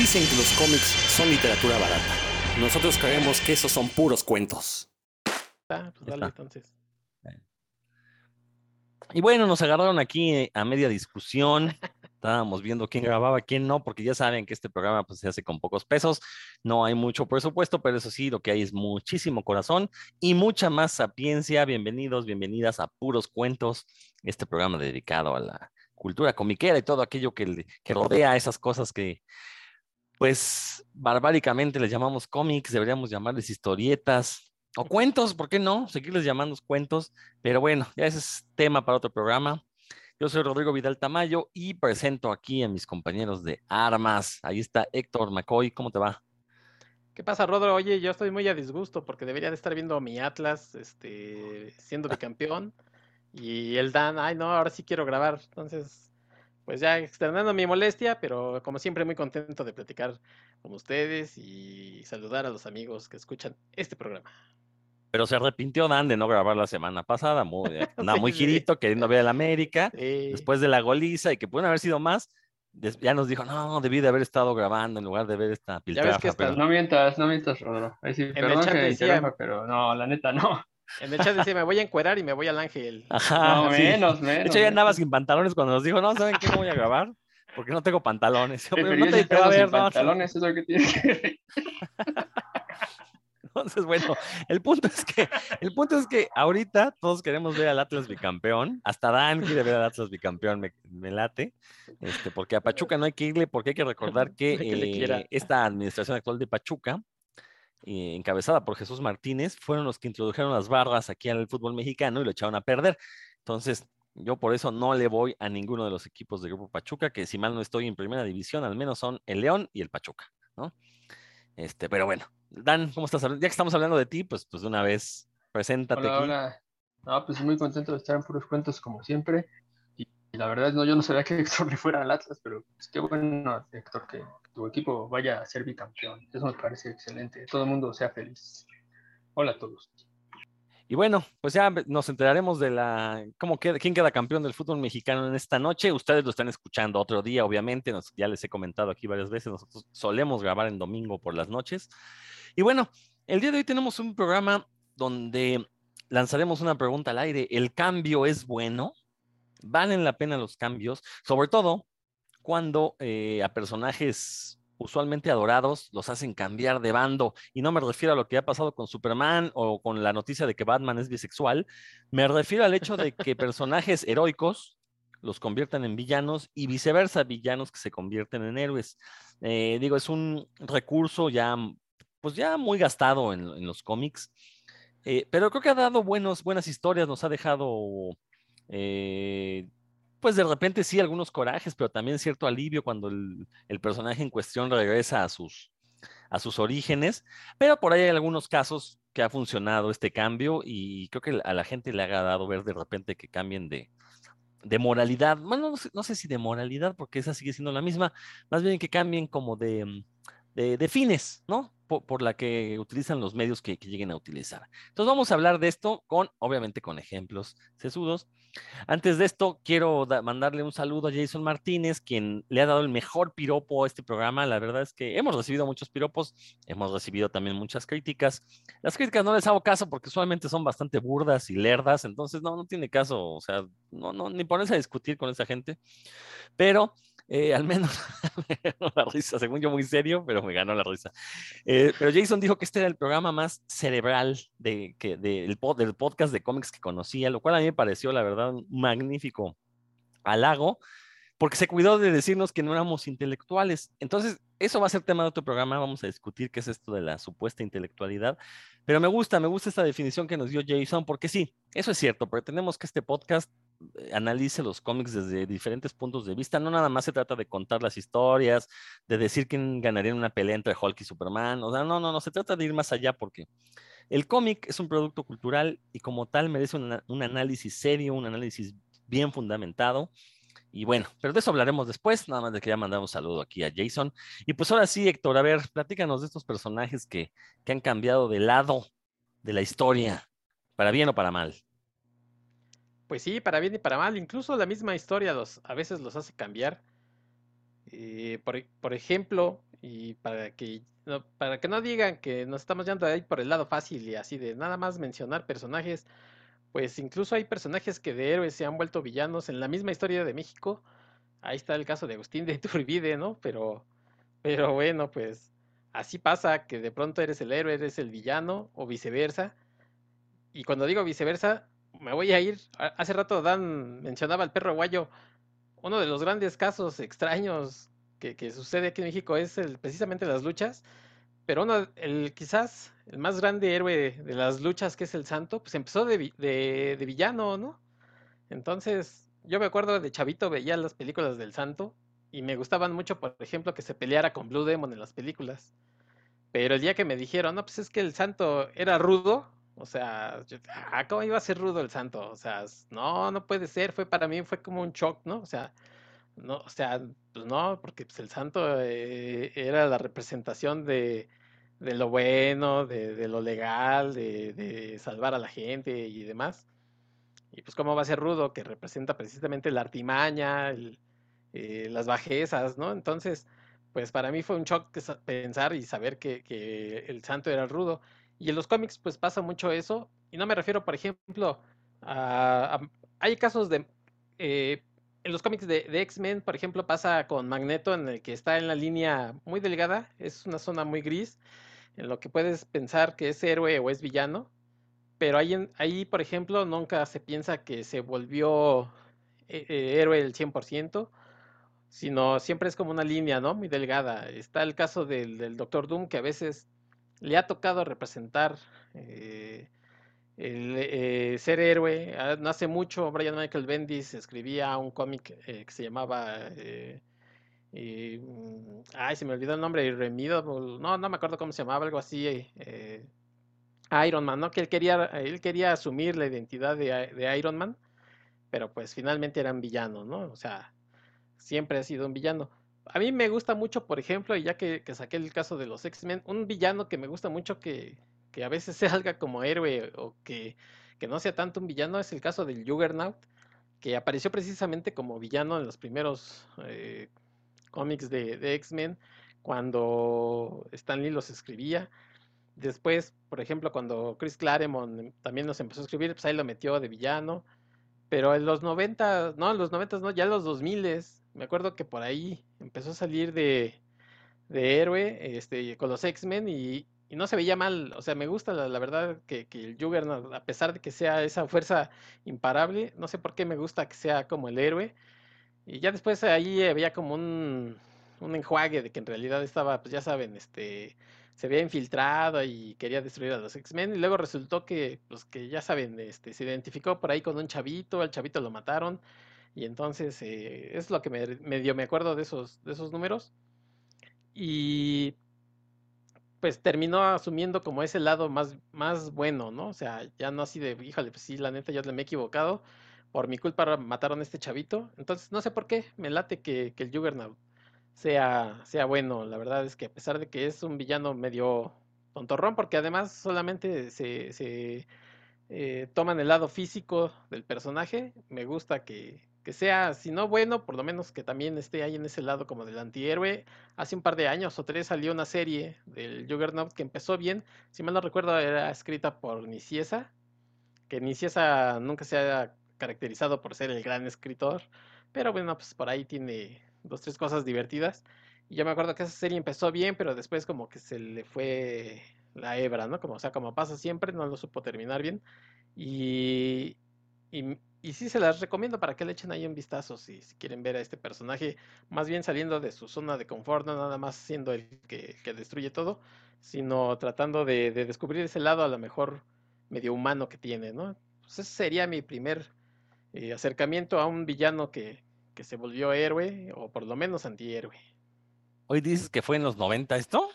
Dicen que los cómics son literatura barata. Nosotros creemos que esos son puros cuentos. Ah, pues dale, entonces. Y bueno, nos agarraron aquí eh, a media discusión. Estábamos viendo quién grababa, quién no, porque ya saben que este programa pues, se hace con pocos pesos. No hay mucho presupuesto, pero eso sí, lo que hay es muchísimo corazón y mucha más sapiencia. Bienvenidos, bienvenidas a Puros Cuentos, este programa dedicado a la cultura comiquera y todo aquello que, que rodea esas cosas que, pues, barbáricamente les llamamos cómics, deberíamos llamarles historietas, o cuentos, ¿por qué no? Seguirles llamando cuentos, pero bueno, ya ese es tema para otro programa. Yo soy Rodrigo Vidal Tamayo y presento aquí a mis compañeros de armas. Ahí está Héctor McCoy, ¿cómo te va? ¿Qué pasa, Rodro? Oye, yo estoy muy a disgusto porque debería de estar viendo mi Atlas este, siendo bicampeón. Y el Dan, ay no, ahora sí quiero grabar. Entonces, pues ya externando mi molestia, pero como siempre muy contento de platicar con ustedes y saludar a los amigos que escuchan este programa. Pero se arrepintió Dan de no grabar la semana pasada, muy, eh, muy girito, queriendo ver al América, después de la goliza y que pueden haber sido más. Ya nos dijo, no, debí de haber estado grabando en lugar de ver esta piltrafa. Pero... No mientas, no mientas, Rodro. perdón que decía, pero no, la neta no. En el chat decía, me voy a encuerar y me voy al ángel. Ajá, no, menos, menos. De hecho, ya andaba sin pantalones cuando nos dijo, no, ¿saben qué no voy a grabar? Porque no tengo pantalones. Pero no te a ver, pantalones, eso es lo que tiene que Entonces, bueno, el punto es que, el punto es que ahorita todos queremos ver al Atlas bicampeón. Hasta Dan quiere ver al Atlas bicampeón, me, late. Este, porque a Pachuca no hay que irle, porque hay que recordar que, eh, esta administración actual de Pachuca, eh, encabezada por Jesús Martínez, fueron los que introdujeron las barras aquí al fútbol mexicano y lo echaron a perder. Entonces, yo por eso no le voy a ninguno de los equipos del Grupo Pachuca, que si mal no estoy en primera división, al menos son el León y el Pachuca, ¿no? Este, pero bueno, Dan, ¿cómo estás? Ya que estamos hablando de ti, pues, pues de una vez, preséntate. Hola, hola. No, pues muy contento de estar en puros cuentos como siempre. La verdad, no, yo no sabía que Héctor le fuera al Atlas, pero es que bueno, Héctor, que tu equipo vaya a ser bicampeón. Eso me parece excelente. Todo el mundo sea feliz. Hola a todos. Y bueno, pues ya nos enteraremos de la cómo queda, quién queda campeón del fútbol mexicano en esta noche. Ustedes lo están escuchando otro día, obviamente. ya les he comentado aquí varias veces. Nosotros solemos grabar en domingo por las noches. Y bueno, el día de hoy tenemos un programa donde lanzaremos una pregunta al aire. ¿El cambio es bueno? ¿Valen la pena los cambios? Sobre todo cuando eh, a personajes usualmente adorados los hacen cambiar de bando. Y no me refiero a lo que ha pasado con Superman o con la noticia de que Batman es bisexual. Me refiero al hecho de que personajes heroicos los conviertan en villanos y viceversa, villanos que se convierten en héroes. Eh, digo, es un recurso ya, pues ya muy gastado en, los cómics, eh, pero creo que ha dado buenos, buenas historias, nos ha dejado eh, pues de repente sí algunos corajes, pero también cierto alivio cuando el, personaje en cuestión regresa a sus, a sus orígenes. Pero por ahí hay algunos casos que ha funcionado este cambio y creo que a la gente le ha dado ver de repente que cambien de, de moralidad. Bueno, no sé, si de moralidad, porque esa sigue siendo la misma, más bien que cambien como de, de fines, ¿no? por, la que utilizan los medios que, lleguen a utilizar. Entonces vamos a hablar de esto con, obviamente, con ejemplos sesudos. Antes de esto, quiero mandarle un saludo a Jason Martínez, quien le ha dado el mejor piropo a este programa. La verdad es que hemos recibido muchos piropos, hemos recibido también muchas críticas. Las críticas no les hago caso porque solamente son bastante burdas y lerdas, entonces no, no tiene caso, o sea, no, no, ni ponerse a discutir con esa gente. Pero eh, al menos me la risa, según yo muy serio, pero me ganó la risa. Eh, pero Jason dijo que este era el programa más cerebral de, que, del podcast de cómics que conocía, lo cual a mí me pareció, la verdad, un magnífico halago, porque se cuidó de decirnos que no éramos intelectuales. Entonces, eso va a ser tema de otro programa, vamos a discutir qué es esto de la supuesta intelectualidad, pero me gusta, me gusta esta definición que nos dio Jason, porque sí, eso es cierto, pretendemos que este podcast analice los cómics desde diferentes puntos de vista. No nada más se trata de contar las historias, de decir quién ganaría en una pelea entre Hulk y Superman. O sea, no, no, no, se trata de ir más allá porque el cómic es un producto cultural y como tal merece un análisis serio, un análisis bien fundamentado. Y bueno, pero de eso hablaremos después, nada más de que ya mandamos un saludo aquí a Jason. Y pues ahora sí, Héctor, a ver, platícanos de estos personajes que, que han cambiado de lado de la historia, para bien o para mal. Pues sí, para bien y para mal. Incluso la misma historia los, a veces los hace cambiar. Eh, por, ejemplo, y para que no, para que no digan que nos estamos yendo ahí por el lado fácil y así de nada más mencionar personajes, pues incluso hay personajes que de héroes se han vuelto villanos en la misma historia de México. Ahí está el caso de Agustín de Iturbide, ¿no? Pero bueno, pues así pasa que de pronto eres el héroe, eres el villano o viceversa. Y cuando digo viceversa, me voy a ir. Hace rato Dan mencionaba al perro guayo. Uno de los grandes casos extraños que, sucede aquí en México es precisamente las luchas, pero uno, el, quizás el más grande héroe de las luchas, que es el santo, pues empezó de, de, villano, ¿no? Entonces, yo me acuerdo de Chavito, veía las películas del santo y me gustaban mucho, por ejemplo, que se peleara con Blue Demon en las películas. Pero el día que me dijeron, no, pues es que el santo era rudo, o sea, ah, ¿cómo iba a ser rudo el santo? O sea, no, no puede ser, fue para mí, fue como un shock, ¿no? O sea, no, o sea, pues no, porque pues, el santo eh, era la representación de, lo bueno, de, lo legal, de, salvar a la gente y demás. Y pues cómo va a ser rudo, que representa precisamente la artimaña, eh, las bajezas, ¿no? Entonces, pues para mí fue un shock pensar y saber que, el santo era rudo. Y en los cómics pues pasa mucho eso. Y no me refiero, por ejemplo, a... hay casos de... Eh, en los cómics de, X-Men, por ejemplo, pasa con Magneto, en el que está en la línea muy delgada, es una zona muy gris, en lo que puedes pensar que es héroe o es villano, pero ahí, ahí por ejemplo, nunca se piensa que se volvió eh, eh, héroe el 100%, sino siempre es como una línea, ¿no? Muy delgada. Está el caso del, Doctor Doom, que a veces le ha tocado representar eh, el eh, ser héroe. Ah, no hace mucho, Brian Michael Bendis escribía un cómic eh, que se llamaba. Eh, mm, ay, se me olvidó el nombre, Irremediable. No, no me acuerdo cómo se llamaba, algo así. Iron Man, ¿no? Que él quería, él quería asumir la identidad de, Iron Man, pero pues finalmente era un villano, ¿no? O sea, siempre ha sido un villano. A mí me gusta mucho, por ejemplo, y ya que, que saqué el caso de los X-Men, un villano que me gusta mucho que, que a veces salga como héroe o que, no sea tanto un villano, es el caso del Juggernaut, que apareció precisamente como villano en los primeros eh, cómics de, X-Men, cuando Stan Lee los escribía. Después, por ejemplo, cuando Chris Claremont también los empezó a escribir, pues ahí lo metió de villano. Pero en los 90, no, en los 90 no, ya en los 2000 me acuerdo que por ahí empezó a salir de, de héroe este, con los X-Men y, y no se veía mal. O sea, me gusta la, verdad que, el Juggernaut, a pesar de que sea esa fuerza imparable, no sé por qué me gusta que sea como el héroe. Y ya después ahí había como un, un enjuague de que en realidad estaba, pues ya saben, este se había infiltrado y quería destruir a los X-Men y luego resultó que, pues que ya saben, este, se identificó por ahí con un chavito, al chavito lo mataron y entonces eh, es lo que me, medio me acuerdo de esos, de esos números. Y pues terminó asumiendo como ese lado más, más bueno, ¿no? O sea, ya no así de, híjole, pues sí, la neta, yo me he equivocado, por mi culpa mataron a este chavito, entonces no sé por qué, me late que, el Juggernaut sea, sea bueno, la verdad es que a pesar de que es un villano medio tontorrón, porque además solamente se, se eh, toman el lado físico del personaje, me gusta que, sea, si no bueno, por lo menos que también esté ahí en ese lado como del antihéroe. Hace un par de años o tres salió una serie del Juggernaut que empezó bien, si mal no recuerdo era escrita por Niciesa, que Niciesa nunca se ha caracterizado por ser el gran escritor, pero bueno, pues por ahí tiene dos, tres cosas divertidas. Y yo me acuerdo que esa serie empezó bien, pero después como que se le fue la hebra, ¿no? Como, o sea, como pasa siempre, no lo supo terminar bien. Y, y sí se las recomiendo para que le echen ahí un vistazo si, si, quieren ver a este personaje, más bien saliendo de su zona de confort, no nada más siendo el que, destruye todo, sino tratando de, descubrir ese lado a lo mejor medio humano que tiene, ¿no? Pues ese sería mi primer eh, acercamiento a un villano que, que se volvió héroe, o por lo menos antihéroe. ¿Hoy dices que fue en los 90 esto?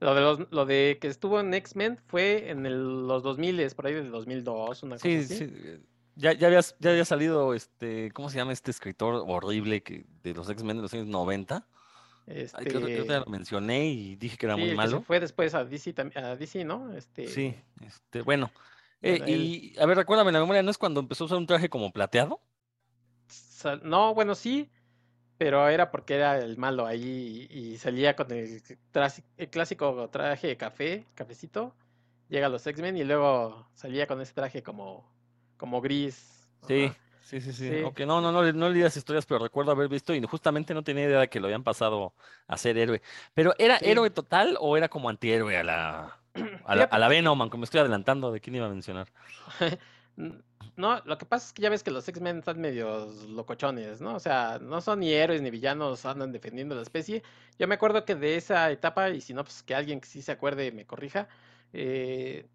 Lo de, los, lo de que estuvo en X-Men fue en el, los 2000, por ahí del 2002, una cosa así. Sí, ya, ya, había, ya había salido, este, ¿cómo se llama este escritor horrible que, de los X-Men de los años 90? Este... creo, que lo mencioné y dije que era muy malo. fue después a DC, a DC, ¿no? Este... Sí, este, bueno. Eh, y a ver, recuérdame la memoria, ¿no es cuando empezó a usar un traje como plateado? No, bueno, sí, pero era porque era el malo ahí y, salía con el, el, clásico traje de café, cafecito, llega a los X-Men y luego salía con ese traje como, como gris. Sí. Sí, sí, sí. Aunque no, no, no, no leí las historias, pero recuerdo haber visto y justamente no tenía idea de que lo habían pasado a ser héroe. Pero ¿era héroe total o era como antihéroe a la, a la, a la Venom? Aunque me estoy adelantando de quién iba a mencionar. No, lo que pasa es que ya ves que los X-Men están medios locochones, ¿no? O sea, no son ni héroes ni villanos, andan defendiendo la especie. Yo me acuerdo que de esa etapa, y si no, pues que alguien que sí se acuerde me corrija, eh,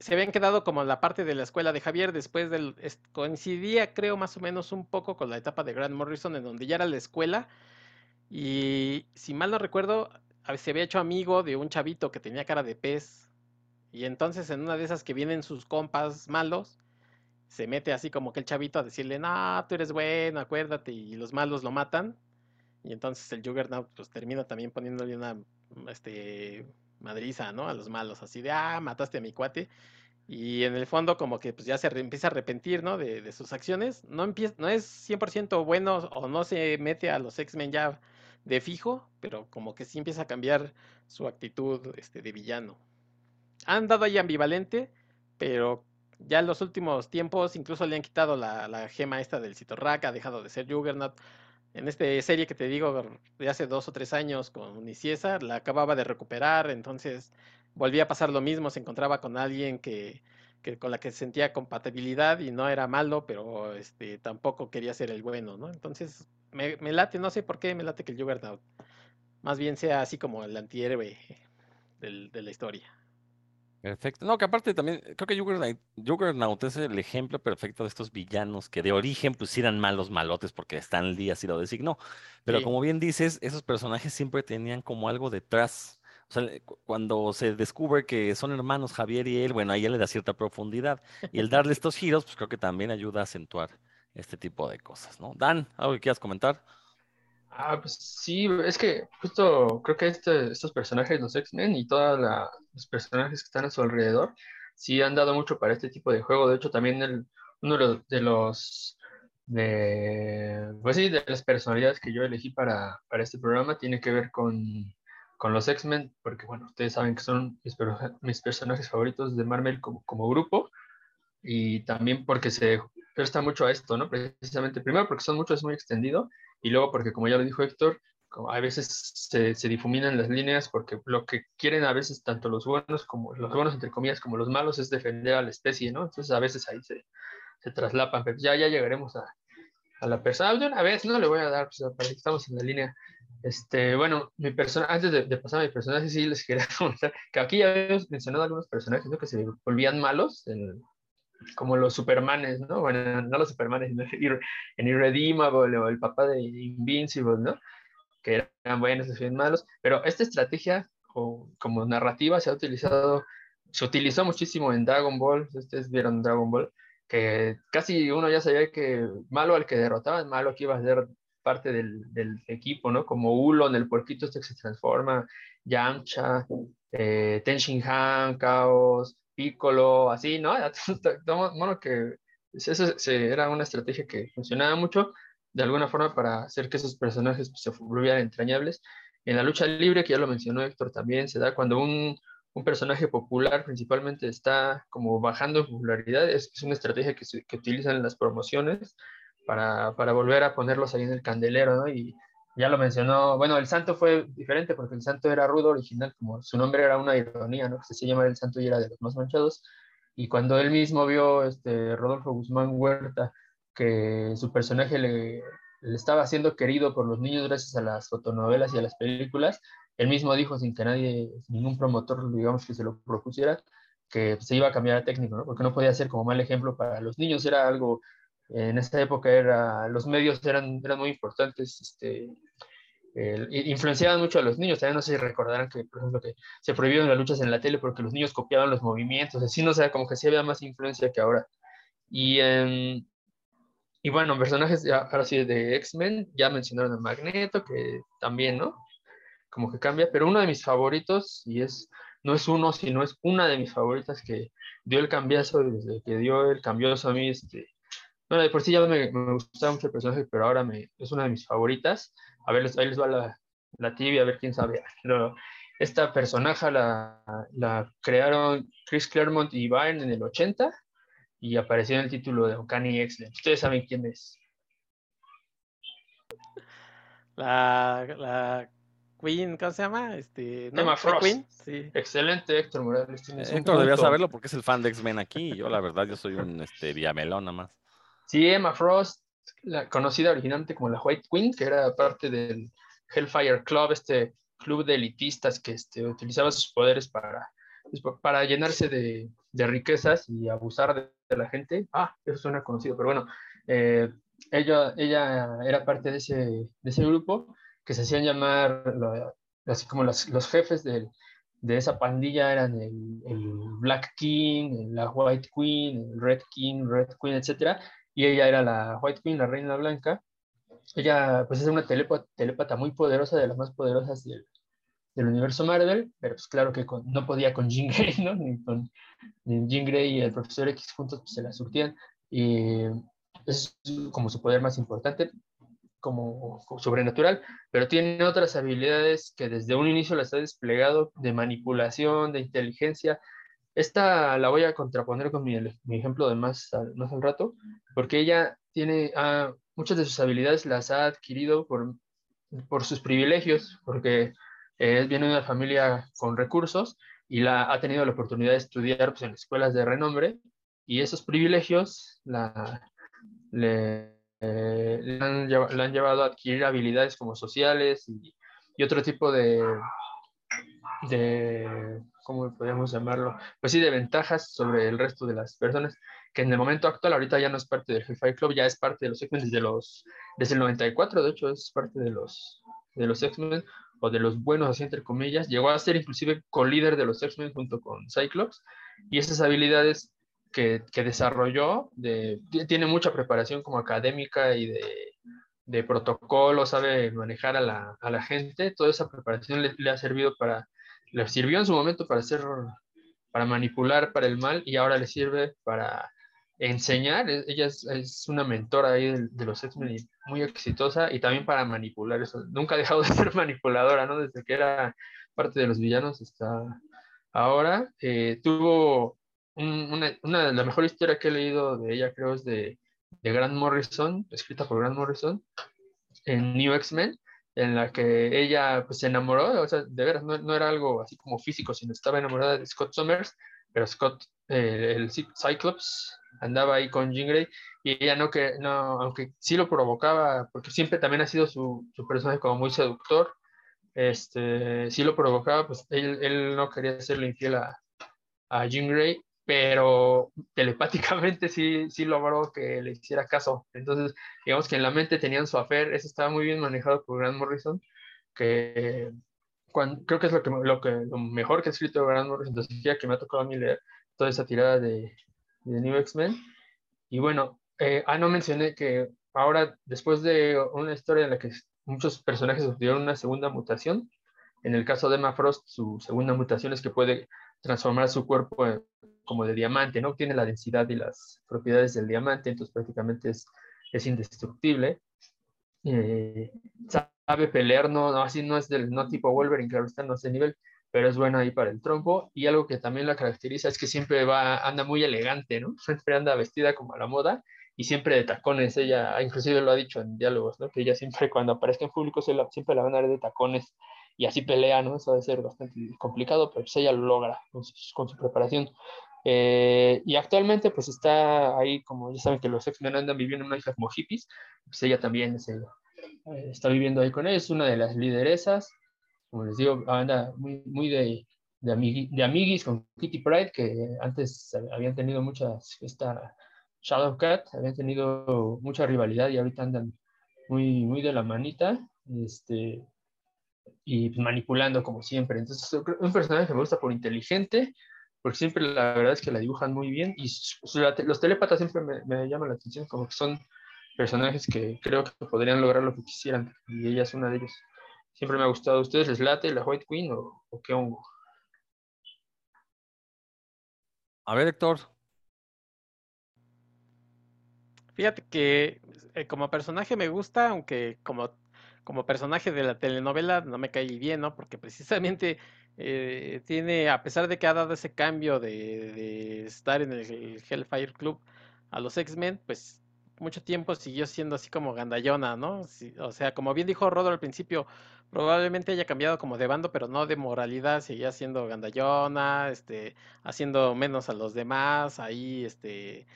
se habían quedado como la parte de la escuela de Javier después del... coincidía, creo, más o menos un poco con la etapa de Grant Morrison, en donde ya era la escuela. Y si mal no recuerdo, se había hecho amigo de un chavito que tenía cara de pez. Y entonces en una de esas que vienen sus compas malos, se mete así como que el chavito a decirle, no, tú eres bueno, acuérdate, y los malos lo matan. Y entonces el Juggernaut pues termina también poniéndole una este, madriza, ¿no? A los malos, así de, ah, mataste a mi cuate. Y en el fondo como que pues ya se empieza a arrepentir, ¿no? De, sus acciones. No, empieza, no es 100% bueno o no se mete a los X-Men ya de fijo, pero como que sí empieza a cambiar su actitud este, de villano. Han dado ahí ambivalente, pero ya en los últimos tiempos incluso le han quitado la, gema esta del Citorrack, ha dejado de ser Juggernaut. En esta serie que te digo de hace dos o tres años con Niciesa, la acababa de recuperar, entonces volvía a pasar lo mismo, se encontraba con alguien que, con la que sentía compatibilidad y no era malo, pero este tampoco quería ser el bueno, ¿no? Entonces me, late, no sé por qué me late que el Juggernaut más bien sea así como el antihéroe de la historia. Perfecto. No, que aparte también, creo que Juggernaut, es el ejemplo perfecto de estos villanos que de origen pues eran malos malotes porque Stan Lee así lo designó. Pero como bien dices, esos personajes siempre tenían como algo detrás. O sea, cuando se descubre que son hermanos Javier y él, bueno, ahí ya le da cierta profundidad. Y el darle estos giros, pues creo que también ayuda a acentuar este tipo de cosas, ¿no? Dan, ¿algo que quieras comentar? Ah, pues sí, es que justo creo que este, estos personajes, los X-Men y todos los personajes que están a su alrededor, sí han dado mucho para este tipo de juego. De hecho, también el, uno de los, de pues sí, de las personalidades que yo elegí para, para este programa tiene que ver con, con los X-Men, porque bueno, ustedes saben que son mis, mis personajes favoritos de Marvel como, como grupo, y también porque se presta mucho a esto, ¿no? Precisamente, primero porque son muchos, es muy extendido, y luego porque como ya lo dijo Héctor, a veces se, se, difuminan las líneas porque lo que quieren a veces tanto los buenos como los buenos entre comillas como los malos es defender a la especie, ¿no? Entonces a veces ahí se, se traslapan, pero ya, ya llegaremos a, a la persona. De una vez no le voy a dar, pues, para que estamos en la línea. Este, bueno, mi persona, antes de, pasar a mi personaje, sí les quería comentar que aquí ya habíamos mencionado algunos personajes ¿no? que se volvían malos en, como los Supermanes, ¿no? Bueno, no los Supermanes, en Irredeemable o el papá de Invincible, ¿no? Que eran buenos y malos, pero esta estrategia o, como narrativa se ha utilizado, se utilizó muchísimo en Dragon Ball, ustedes vieron Dragon Ball, que casi uno ya sabía que malo al que derrotaban, malo que iba a ser parte del, equipo, ¿no? Como Ulon, el puerquito este que se transforma, Yamcha, eh, Tenshin Han, Chaos, Piccolo, así, ¿no? Bueno, que eso era una estrategia que funcionaba mucho de alguna forma para hacer que esos personajes pues, se volvieran entrañables. En la lucha libre, que ya lo mencionó Héctor también, se da cuando un, un personaje popular principalmente está como bajando en popularidad, es, una estrategia que, se, que utilizan las promociones para, para, volver a ponerlos ahí en el candelero, ¿no? Y ya lo mencionó, bueno, el santo fue diferente porque el santo era rudo original, como su nombre era una ironía, ¿no? Se llama el santo y era de los más manchados. Y cuando él mismo vio, este, Rodolfo Guzmán Huerta, que su personaje le, le estaba siendo querido por los niños gracias a las fotonovelas y a las películas, él mismo dijo sin que nadie, ningún promotor, digamos, que se lo propusiera, que se iba a cambiar a técnico, ¿no? Porque no podía ser como mal ejemplo para los niños, era algo, en esta época era, los medios eran, eran muy importantes, este, influenciaban mucho a los niños. También no sé si recordarán que, por ejemplo, que se prohibieron las luchas en la tele porque los niños copiaban los movimientos, así no sé, como que sí había más influencia que ahora. Y, y bueno, personajes ahora sí de X-Men, ya mencionaron a Magneto, que también, ¿no? Como que cambia, pero uno de mis favoritos, y es, no es uno, sino es una de mis favoritas que dio el cambiazo, desde que dio el cambioso a mí, este, Bueno, de por sí ya me, me gustaba mucho el personaje, pero ahora me, es una de mis favoritas. A ver, ahí les va la, la tibia, a ver quién sabe. Pero esta personaje la, la crearon Chris Claremont y Byrne en el 80 y apareció en el título de Uncanny X-Men. Ustedes saben quién es. La, la Queen, ¿cómo se llama? Este, ¿no? Emma ¿La Frost. Queen? Sí. Excelente, Héctor Morales. un Héctor debía punto. saberlo porque es el fan de X-Men aquí. y Yo, la verdad, yo soy un este, diamelón nada más. Sí, Emma Frost, la, conocida originalmente como la White Queen, que era parte del Hellfire Club, este club de elitistas que este, utilizaba sus poderes para, pues, para llenarse de, de riquezas y abusar de, de la gente. Ah, eso suena conocido, pero bueno, eh, ella, ella era parte de ese, de ese grupo que se hacían llamar, la- así como los, los jefes del- de esa pandilla eran el, el Black King, la White Queen, el Red King, Red Queen, etcétera y ella era la White Queen, la Reina Blanca. Ella, pues, es una telépa- telépata muy poderosa, de las más poderosas del, del universo Marvel, pero pues claro que con- no podía con Jean Grey, ¿no? Ni con ni Jean Grey y el Profesor X juntos pues, se la surtían. Y es como su poder más importante, como, como sobrenatural, pero tiene otras habilidades que desde un inicio las ha desplegado de manipulación, de inteligencia, esta la voy a contraponer con mi, ejemplo de más, más al rato, porque ella tiene ah, muchas de sus habilidades las ha adquirido por, por sus privilegios, porque eh, viene de una familia con recursos y la, ha tenido la oportunidad de estudiar pues, en escuelas de renombre y esos privilegios la, le, eh, han llevado a adquirir habilidades como sociales y, y otro tipo de, de, ¿cómo podríamos llamarlo? Pues sí, de ventajas sobre el resto de las personas, que en el momento actual ahorita ya no es parte del Hellfire Club, ya es parte de los X-Men desde, los, desde el 94, de hecho es parte de los, de los X-Men, o de los buenos, así entre comillas, llegó a ser inclusive co-líder de los X-Men junto con Cyclops, y esas habilidades que, que desarrolló, de, ti- tiene mucha preparación como académica y de, de protocolo, sabe manejar a la, a la gente, toda esa preparación le, le ha servido para, le sirvió en su momento para hacer, para manipular para el mal y ahora le sirve para enseñar, E- ella es, es una mentora ahí de, de los X-Men muy exitosa y también para manipular eso, nunca ha dejado de ser manipuladora, ¿no? Desde que era parte de los villanos hasta ahora, eh, tuvo un- una, una de las mejores historias que he leído de ella, creo, es de, de Grant Morrison, escrita por Grant Morrison, en New X-Men, en la que ella pues, se enamoró, o sea, de veras, no, no era algo así como físico, sino estaba enamorada de Scott Summers, pero Scott, eh, el Cy- Cyclops, andaba ahí con Jean Grey y ella no que, no, aunque sí lo provocaba, porque siempre también ha sido su, su personaje como muy seductor, este, sí lo provocaba, pues él, él no quería hacerle infiel a, a Jean Grey, pero telepáticamente sí, sí logró que le hiciera caso. Entonces, digamos que en la mente tenían su afer, eso estaba muy bien manejado por Grant Morrison, que cuan- creo que es lo, que, lo, que, lo mejor que ha escrito Grant Morrison, entonces ya que me ha tocado a mí leer toda esa tirada de, de New X-Men. Y bueno, eh, ah, no mencioné que ahora, después de una historia en la que muchos personajes sufrieron una segunda mutación, en el caso de Emma Frost, su segunda mutación es que puede transformar su cuerpo en- como de diamante, ¿no? Tiene la densidad y las propiedades del diamante, entonces prácticamente es, es indestructible. Eh, sabe pelear, no, no, así no es del no tipo Wolverine, claro está, no es de nivel, pero es bueno ahí para el trompo. Y algo que también la caracteriza es que siempre va, anda muy elegante, ¿no? Siempre anda vestida como a la moda y siempre de tacones. Ella, inclusive lo ha dicho en diálogos, ¿no? Que ella siempre cuando aparezca en público se la- siempre la van a ver de tacones y así pelea, ¿no? Eso debe ser bastante complicado, pero pues ella lo logra con su, con su preparación. Eh, y actualmente pues está ahí, como ya saben que los X-Men andan viviendo en una isla como hippies, pues ella también eh, está viviendo ahí con ellos, una de las lideresas, como les digo, anda muy, muy de, de, amigui- de amiguis con Kitty Pride, que antes habían tenido muchas, esta Shadowcat, habían tenido mucha rivalidad y ahorita andan muy, muy de la manita, este, y pues, manipulando como siempre. Entonces, un personaje que me gusta por inteligente, porque siempre la verdad es que la dibujan muy bien, y los telépatas siempre me, me llaman la atención, como que son personajes que creo que podrían lograr lo que quisieran, y ella es una de ellos. Siempre me ha gustado. ¿A ustedes les late la White Queen o, o qué hongo? A ver, Héctor. Fíjate que eh, como personaje me gusta, aunque como, como personaje de la telenovela no me cae bien, ¿no? Porque precisamente eh, tiene, a pesar de que ha dado ese cambio de, estar en el Hellfire Club a los X-Men, pues mucho tiempo siguió siendo así como gandallona, ¿no? O sea, como bien dijo Rodro al principio, probablemente haya cambiado como de bando, pero no de moralidad, seguía siendo gandallona, este, haciendo menos a los demás, ahí, este,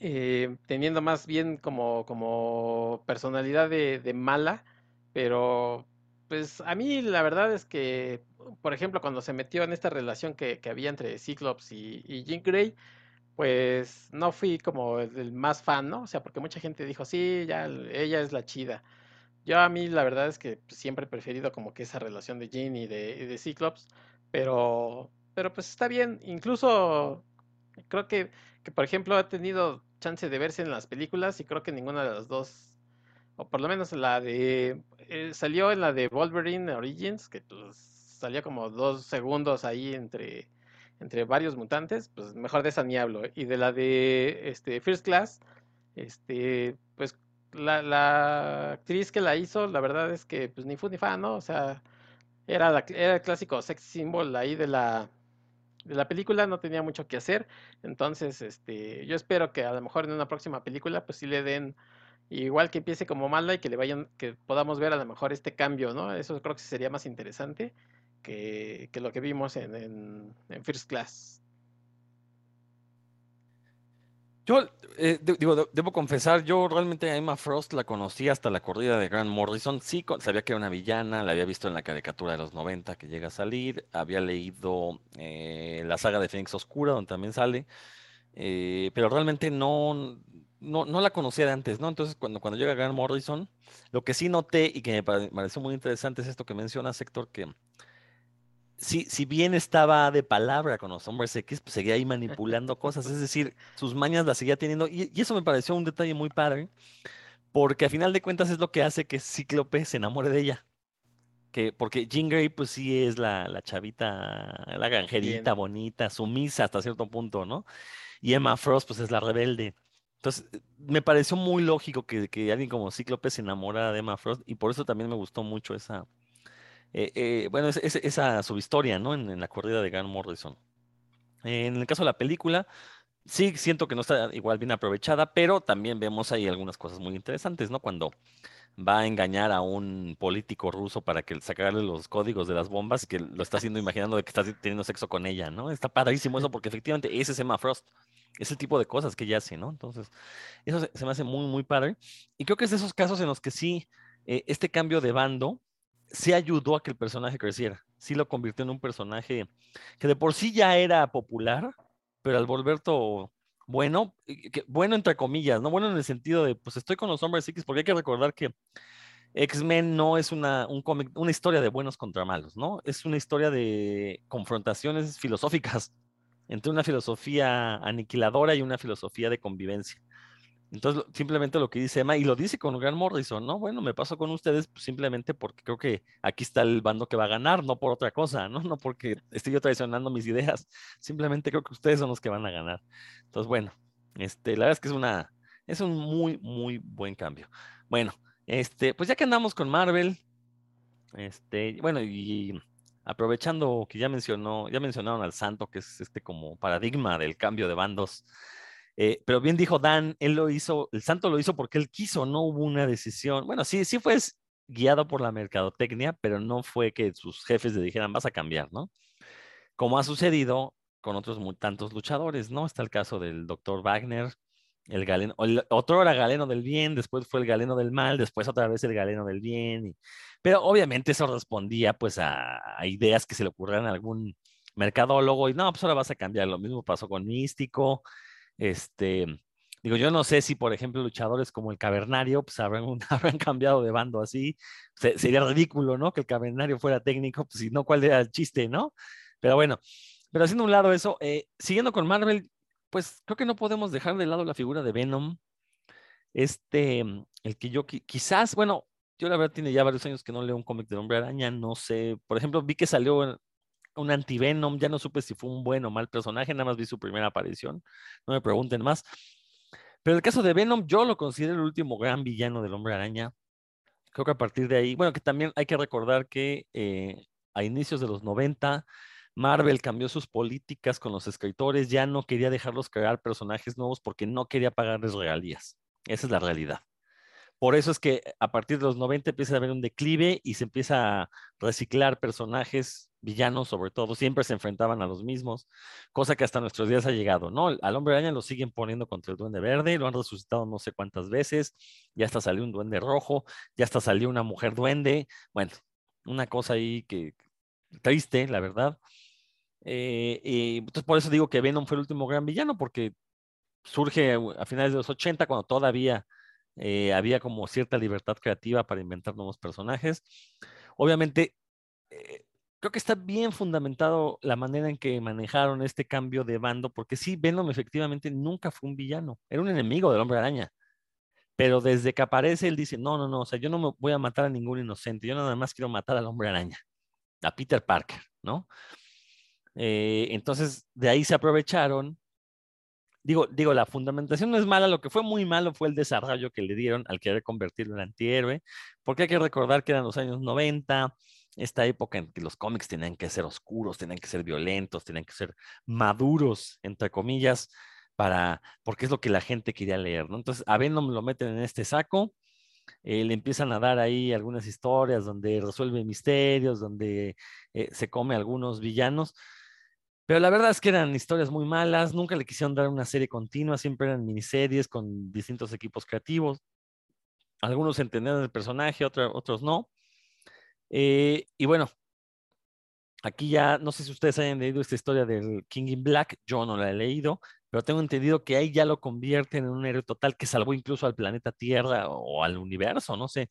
eh, teniendo más bien como, como personalidad de mala, pero pues a mí la verdad es que, por ejemplo, cuando se metió en esta relación que, que había entre Cyclops y, Jean Grey, pues no fui como el más fan, ¿no? O sea, porque mucha gente dijo, sí, ya ella es la chida. Yo a mí la verdad es que pues, siempre he preferido como que esa relación de Jean y de, y de Cyclops, pero, pero pues está bien. Incluso creo que, que, por ejemplo, ha tenido chance de verse en las películas y creo que ninguna de las dos, o por lo menos la de, eh, salió en la de Wolverine Origins, que pues salió como dos segundos ahí entre entre varios mutantes, pues mejor de esa ni hablo. Y de la de este, First Class, este, pues la, la actriz que la hizo, la verdad es que pues ni fu ni fa, ¿no? O sea, era, era el clásico sex symbol ahí de la, de la película, no tenía mucho que hacer. Entonces, este, yo espero que a lo mejor en una próxima película, pues sí le den, igual que empiece como mala y que le vayan, que podamos ver a lo mejor este cambio, ¿no? Eso creo que sería más interesante que, que lo que vimos en, en, First Class. Yo eh, digo, de, debo confesar, yo realmente a Emma Frost la conocí hasta la corrida de Grant Morrison. Sí, sabía que era una villana, la había visto en la caricatura de los 90 que llega a salir. Había leído eh, la saga de Phoenix Oscura, donde también sale. Eh, pero realmente no, no, no, la conocía de antes, ¿no? Entonces, cuando, cuando llega Grant Morrison, lo que sí noté y que me pareció muy interesante es esto que menciona Sector, que si, si, bien estaba de palabra con los hombres X, pues seguía ahí manipulando cosas, es decir, sus mañas las seguía teniendo, y, y, eso me pareció un detalle muy padre, porque a final de cuentas es lo que hace que Cíclope se enamore de ella. Que, porque Jean Grey, pues sí es la, la chavita, la granjerita bien. bonita, sumisa hasta cierto punto, ¿no? Y Emma Frost, pues es la rebelde. Entonces, me pareció muy lógico que, que alguien como Cíclope se enamorara de Emma Frost, y por eso también me gustó mucho esa, eh, eh, bueno, es, es, esa subhistoria, ¿no? En, en, la corrida de Grant Morrison. en el caso de la película, sí siento que no está igual bien aprovechada, pero también vemos ahí algunas cosas muy interesantes, ¿no? Cuando va a engañar a un político ruso para que sacarle los códigos de las bombas, que lo está haciendo imaginando de que está teniendo sexo con ella, ¿no? Está padrísimo eso porque efectivamente ese es Emma Frost. Es el tipo de cosas que ella hace, ¿no? Entonces, eso se, me hace muy, muy padre. Y creo que es de esos casos en los que sí, eh, este cambio de bando sí ayudó a que el personaje creciera. Sí lo convirtió en un personaje que de por sí ya era popular, pero al volver bueno, que, bueno entre comillas, no bueno en el sentido de, pues estoy con los hombres X, porque hay que recordar que X-Men no es una, una historia de buenos contra malos, ¿no? Es una historia de confrontaciones filosóficas entre una filosofía aniquiladora y una filosofía de convivencia. Entonces, simplemente lo que dice Emma, y lo dice con Grant Morrison, ¿no? Bueno, me paso con ustedes pues, simplemente porque creo que aquí está el bando que va a ganar, no por otra cosa, ¿no? No porque estoy yo traicionando mis ideas, simplemente creo que ustedes son los que van a ganar. Entonces, bueno, este, la verdad es que es una, es un muy, muy buen cambio. Bueno, este, pues ya que andamos con Marvel, este, bueno, y aprovechando que ya mencionó, ya mencionaron al Santo, que es este como paradigma del cambio de bandos. Eh, pero bien dijo Dan, él lo hizo, el santo lo hizo porque él quiso, no hubo una decisión. Bueno, sí, sí fue guiado por la mercadotecnia, pero no fue que sus jefes le dijeran, vas a cambiar, ¿no? Como ha sucedido con otros tantos luchadores, ¿no? Está el caso del doctor Wagner, el galeno, el, otro era galeno del bien, después fue el galeno del mal, después otra vez el galeno del bien. Pero obviamente eso respondía pues a, ideas que se le ocurrieran a algún mercadólogo y no, pues ahora vas a cambiar. Lo mismo pasó con Místico. Este, digo, yo no sé si, por ejemplo, luchadores como el Cavernario, pues habrán, habrán cambiado de bando así. Se, sería ridículo, ¿no? Que el Cavernario fuera técnico, pues si no, ¿cuál era el chiste, no? Pero bueno, pero haciendo un lado eso, eh, siguiendo con Marvel, pues creo que no podemos dejar de lado la figura de Venom. Este, el que yo quizás, bueno, yo la verdad tiene ya varios años que no leo un cómic del Hombre Araña, no sé, por ejemplo, vi que salió un anti-Venom, ya no supe si fue un buen o mal personaje, nada más vi su primera aparición, no me pregunten más. Pero el caso de Venom, yo lo considero el último gran villano del hombre araña. Creo que a partir de ahí, bueno, que también hay que recordar que eh, a inicios de los 90, Marvel cambió sus políticas con los escritores, ya no quería dejarlos crear personajes nuevos porque no quería pagarles regalías. Esa es la realidad. Por eso es que a partir de los 90 empieza a haber un declive y se empieza a reciclar personajes villanos, sobre todo, siempre se enfrentaban a los mismos, cosa que hasta nuestros días ha llegado, ¿no? Al hombre araña lo siguen poniendo contra el duende verde, lo han resucitado no sé cuántas veces, ya hasta salió un duende rojo, ya hasta salió una mujer duende, bueno, una cosa ahí que triste, la verdad. Eh, y entonces por eso digo que Venom fue el último gran villano, porque surge a finales de los 80, cuando todavía eh, había como cierta libertad creativa para inventar nuevos personajes. Obviamente, eh, creo que está bien fundamentado la manera en que manejaron este cambio de bando, porque sí, Venom efectivamente nunca fue un villano, era un enemigo del hombre araña. Pero desde que aparece, él dice, no, no, no, o sea, yo no me voy a matar a ningún inocente, yo nada más quiero matar al hombre araña, a Peter Parker, ¿no? Eh, entonces, de ahí se aprovecharon digo, digo, la fundamentación no es mala, lo que fue muy malo fue el desarrollo que le dieron al querer convertirlo en antihéroe, porque hay que recordar que eran los años 90, esta época en que los cómics tenían que ser oscuros, tenían que ser violentos, tenían que ser maduros, entre comillas, para, porque es lo que la gente quería leer, ¿no? Entonces, a Venom lo meten en este saco, eh, le empiezan a dar ahí algunas historias donde resuelve misterios, donde eh, se come algunos villanos, pero la verdad es que eran historias muy malas, nunca le quisieron dar una serie continua, siempre eran miniseries con distintos equipos creativos. Algunos entendían el personaje, otros no. Eh, y bueno, aquí ya, no sé si ustedes hayan leído esta historia del King in Black, yo no la he leído, pero tengo entendido que ahí ya lo convierten en un héroe total que salvó incluso al planeta Tierra o al universo, no sé,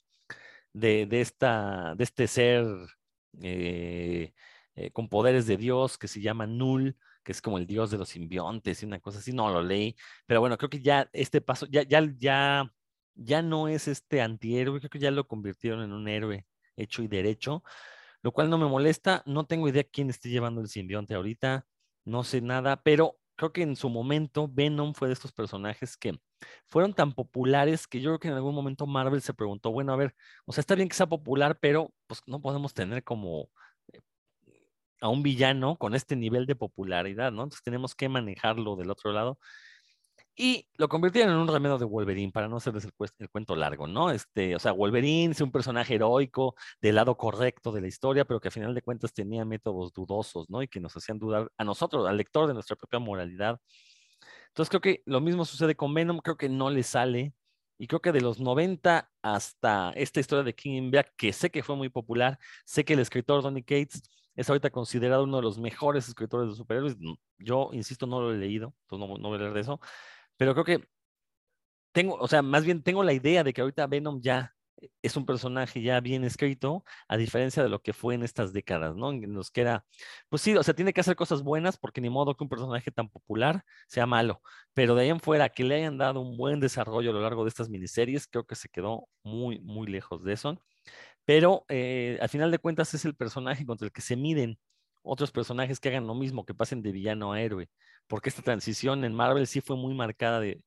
de, esta, de este ser eh, eh, con poderes de Dios que se llama Null, que es como el dios de los simbiontes y una cosa así, no lo leí, pero bueno, creo que ya este paso, ya, ya, ya, ya no es este antihéroe, creo que ya lo convirtieron en un héroe hecho y derecho, lo cual no me molesta, no tengo idea quién esté llevando el simbionte ahorita, no sé nada, pero creo que en su momento Venom fue de estos personajes que fueron tan populares que yo creo que en algún momento Marvel se preguntó, bueno, a ver, o sea, está bien que sea popular, pero pues no podemos tener como a un villano con este nivel de popularidad, ¿no? Entonces tenemos que manejarlo del otro lado. Y lo convirtieron en un remedio de Wolverine, para no hacerles el, cuento largo, ¿no? Este, o sea, Wolverine es un personaje heroico, del lado correcto de la historia, pero que a final de cuentas tenía métodos dudosos, ¿no? Y que nos hacían dudar a nosotros, al lector, de nuestra propia moralidad. Entonces creo que lo mismo sucede con Venom, creo que no le sale. Y creo que de los 90 hasta esta historia de King que sé que fue muy popular, sé que el escritor Donny Cates es ahorita considerado uno de los mejores escritores de superhéroes. Yo, insisto, no lo he leído, entonces no, voy a leer de eso, pero creo que tengo, o sea, más bien tengo la idea de que ahorita Venom ya es un personaje ya bien escrito, a diferencia de lo que fue en estas décadas, ¿no? En los que era, pues sí, o sea, tiene que hacer cosas buenas porque ni modo que un personaje tan popular sea malo, pero de ahí en fuera que le hayan dado un buen desarrollo a lo largo de estas miniseries, creo que se quedó muy, muy lejos de eso. Pero eh, al final de cuentas es el personaje contra el que se miden otros personajes que hagan lo mismo, que pasen de villano a héroe. Porque esta transición en Marvel sí fue muy marcada de.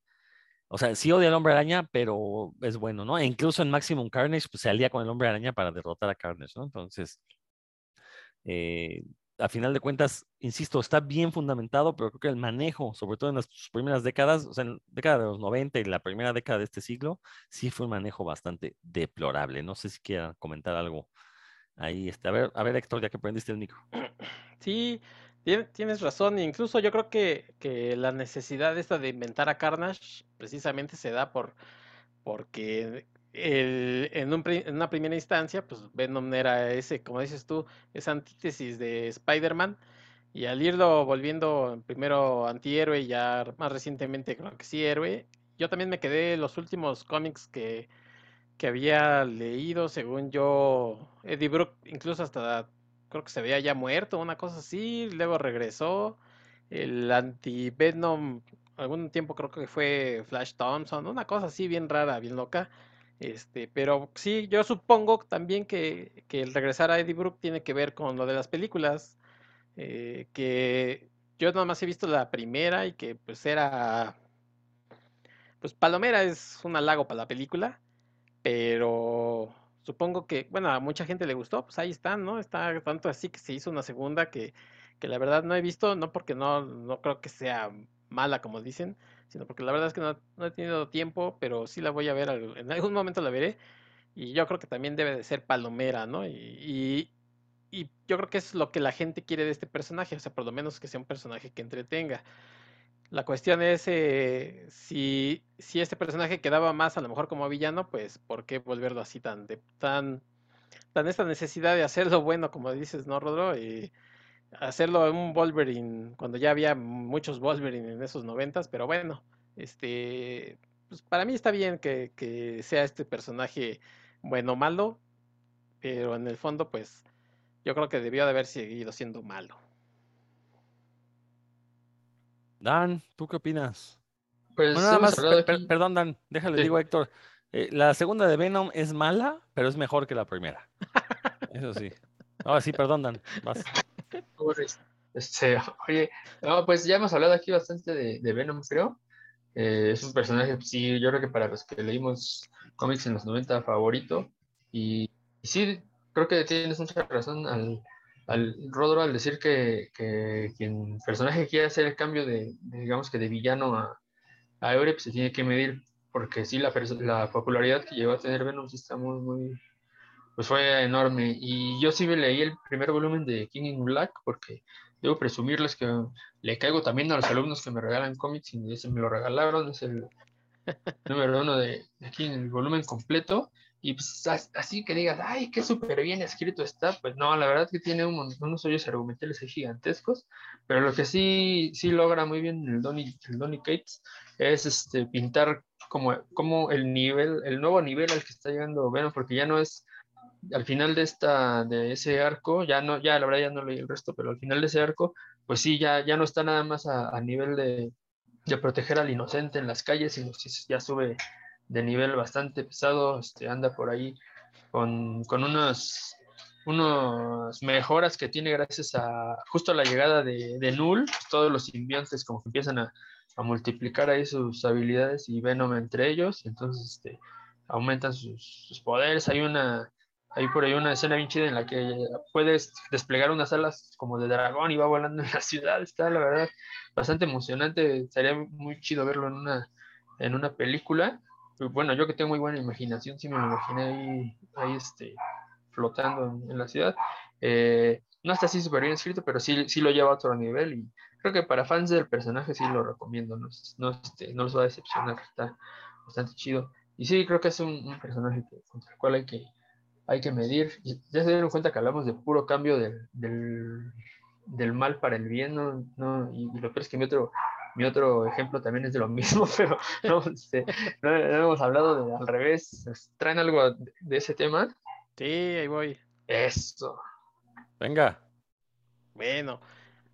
O sea, sí odia al hombre araña, pero es bueno, ¿no? E incluso en Maximum Carnage, pues se alía con el hombre araña para derrotar a Carnage, ¿no? Entonces, eh, a final de cuentas, insisto, está bien fundamentado, pero creo que el manejo, sobre todo en las primeras décadas, o sea, en la década de los 90 y la primera década de este siglo, sí fue un manejo bastante deplorable. No sé si quiera comentar algo ahí. Este, a ver, a ver, Héctor, ya que prendiste el micro. Sí, tienes razón. Incluso yo creo que, que la necesidad esta de inventar a Carnage precisamente se da por porque en, una primera instancia, pues Venom era ese, como dices tú, esa antítesis de Spider-Man. Y al irlo volviendo primero antihéroe y ya más recientemente creo que sí héroe, yo también me quedé los últimos cómics que, que había leído, según yo, Eddie Brooke, incluso hasta creo que se había ya muerto, una cosa así, luego regresó. El anti-Venom, algún tiempo creo que fue Flash Thompson, una cosa así bien rara, bien loca. Este, pero sí, yo supongo también que, el regresar a Eddie Brooke tiene que ver con lo de las películas, eh, que yo nada más he visto la primera y que pues era pues Palomera es un halago para la película, pero supongo que, bueno, a mucha gente le gustó, pues ahí están, ¿no? Está tanto así que se hizo una segunda que, que la verdad no he visto, no porque no, no creo que sea mala como dicen, sino porque la verdad es que no, no he tenido tiempo, pero sí la voy a ver, en algún momento la veré, y yo creo que también debe de ser palomera, ¿no? Y, y, y yo creo que es lo que la gente quiere de este personaje, o sea, por lo menos que sea un personaje que entretenga. La cuestión es eh, si, si este personaje quedaba más a lo mejor como villano, pues ¿por qué volverlo así tan, de, tan, tan esta necesidad de hacerlo bueno, como dices, ¿no, Rodro? Y hacerlo un Wolverine, cuando ya había muchos Wolverine en esos noventas, pero bueno, este, pues para mí está bien que, que sea este personaje bueno o malo, pero en el fondo, pues yo creo que debió de haber seguido siendo malo. Dan, ¿tú qué opinas? Pues Bueno, nada más, per- per- perdón, Dan, déjale, Sí. digo a Héctor. eh, la segunda de Venom es mala, pero es mejor que la primera. Eso sí. Ahora sí, perdón, Dan. vas. Este, oye, no, pues ya hemos hablado aquí bastante de, de Venom, creo. Eh, es un personaje, sí, yo creo que para los que leímos cómics en los 90 favorito. Y, y sí, creo que tienes mucha razón al, al Rodro al decir que, que quien personaje quiere hacer el cambio de, de, digamos que de villano a, a Eure, pues se tiene que medir, porque sí, la, la popularidad que llegó a tener Venom sí está muy, muy, pues fue enorme. Y yo sí me leí el primer volumen de King in Black, porque debo presumirles que le caigo también a los alumnos que me regalan cómics y ese me lo regalaron, es el número uno de, de aquí en el volumen completo. Y pues as- así que digas, ay, qué súper bien escrito está, pues no, la verdad que tiene un unos hoyos argumentales gigantescos, pero lo que sí, sí logra muy bien el Donny, el Donny Cates es este, pintar como, como el nivel, el nuevo nivel al que está llegando Venom, porque ya no es al final de esta, de ese arco, ya no, ya la verdad ya no leí el resto, pero al final de ese arco, pues sí, ya, ya no está nada más a, a nivel de, de proteger al inocente en las calles, sino ya sube de nivel bastante pesado, este, anda por ahí con, con unos mejoras que tiene gracias a justo a la llegada de, de Null, pues todos los simbiontes como que empiezan a, a multiplicar ahí sus habilidades y Venom entre ellos, entonces este, aumentan sus poderes, hay una, hay por ahí una escena bien chida en la que puedes desplegar unas alas como de dragón y va volando en la ciudad. Está, la verdad, bastante emocionante. Sería muy chido verlo en una, en una película. Bueno, yo que tengo muy buena imaginación, sí me imaginé ahí, ahí este, flotando en, en la ciudad. Eh, no está así súper bien escrito, pero sí, sí lo lleva a otro nivel y creo que para fans del personaje sí lo recomiendo. No, no, este, no los va a decepcionar, está bastante chido. Y sí, creo que es un, un personaje contra el cual hay que, hay que medir. Ya se dieron cuenta que hablamos de puro cambio del, del, del mal para el bien, ¿no? no y, y lo peor es que mi otro, mi otro ejemplo también es de lo mismo, pero no, este, no, no hemos hablado de al revés. ¿Traen algo de, de ese tema? Sí, ahí voy. Eso. Venga. Bueno,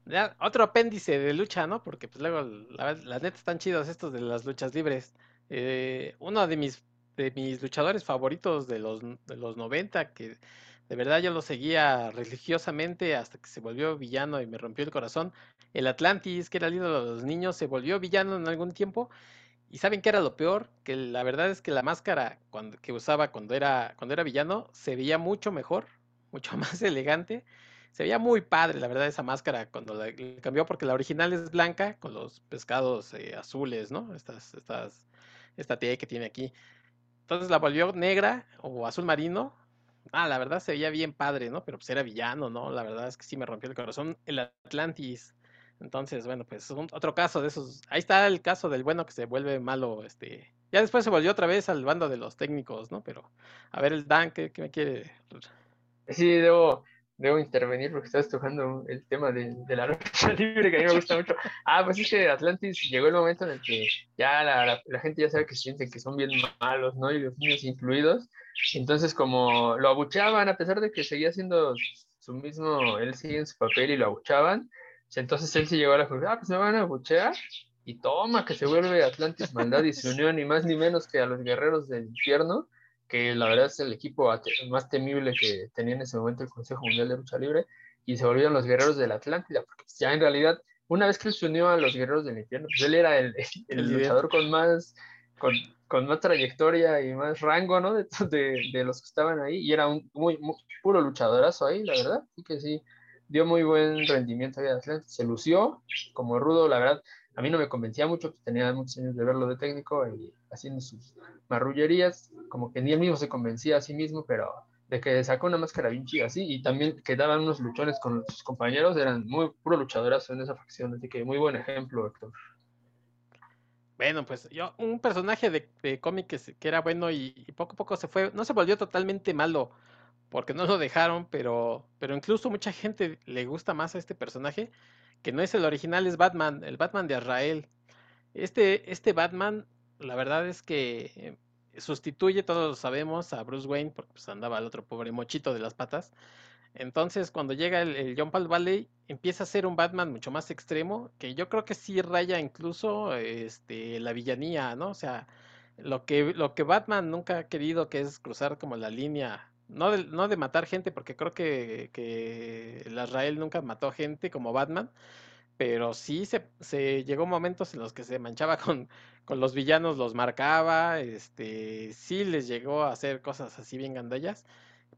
ya, otro apéndice de lucha, ¿no? Porque pues luego, la, la neta están chidos estos de las luchas libres. Eh, uno de mis, de mis luchadores favoritos de los, de los 90, que de verdad yo lo seguía religiosamente hasta que se volvió villano y me rompió el corazón. El Atlantis, que era el ídolo de los niños, se volvió villano en algún tiempo. ¿Y saben qué era lo peor? Que la verdad es que la máscara cuando, que usaba cuando era, cuando era villano se veía mucho mejor, mucho más elegante. Se veía muy padre, la verdad, esa máscara cuando la cambió, porque la original es blanca con los pescados eh, azules, ¿no? Estas, estas, esta T que tiene aquí. Entonces la volvió negra o azul marino. Ah, la verdad se veía bien padre, ¿no? Pero pues era villano, ¿no? La verdad es que sí me rompió el corazón. El Atlantis. Entonces, bueno, pues otro caso de esos. Ahí está el caso del bueno que se vuelve malo, este. Ya después se volvió otra vez al bando de los técnicos, ¿no? Pero, a ver, el Dan, ¿qué, qué me quiere? Sí, debo, debo intervenir porque estás tocando el tema de, la lucha libre que a mí me gusta mucho. Ah, pues es que Atlantis llegó el momento en el que ya la gente ya sabe que sienten que son bien malos, ¿no? Y los niños incluidos. Entonces, como lo abucheaban, a pesar de que seguía siendo su mismo, él sigue en su papel y lo abuchaban, entonces él se llegó a la conclusión, ah, pues me van a abuchear. Y toma, que se vuelve Atlantis Maldad y se unió ni más ni menos que a los guerreros del infierno que la verdad es el equipo más temible que tenía en ese momento el Consejo Mundial de Lucha Libre, y se volvieron los guerreros de la Atlántida, porque pues, ya en realidad, una vez que él se unió a los guerreros del infierno, pues él era el, el El luchador con más, con, con, más trayectoria y más rango, ¿no? De, de, los que estaban ahí. Y era un muy, puro luchadorazo ahí, la verdad. Así que sí, dio muy buen rendimiento ahí Se lució como rudo, la verdad. A mí no me convencía mucho, pues tenía muchos años de verlo de técnico y haciendo sus marrullerías, como que ni él mismo se convencía a sí mismo, pero de que sacó una máscara bien chida así y también quedaban unos luchones con sus compañeros, eran muy puro luchadoras en esa facción, así que muy buen ejemplo, Héctor. Bueno, pues yo, un personaje de, cómic que, era bueno y, poco a poco se fue, no se volvió totalmente malo, porque no lo dejaron, pero, pero incluso mucha gente le gusta más a este personaje, que no es el original, es Batman, el Batman de Israel. Este, este Batman, la verdad es que sustituye, todos lo sabemos, a Bruce Wayne, porque pues andaba el otro pobre mochito de las patas. Entonces, cuando llega el, John Paul Valley, empieza a ser un Batman mucho más extremo, que yo creo que sí raya incluso este, la villanía, ¿no? O sea, lo que, lo que Batman nunca ha querido, que es cruzar como la línea, no de, no de matar gente, porque creo que, que el Israel nunca mató gente como Batman, pero sí se, se, llegó momentos en los que se manchaba con, con, los villanos, los marcaba, este, sí les llegó a hacer cosas así bien gandallas.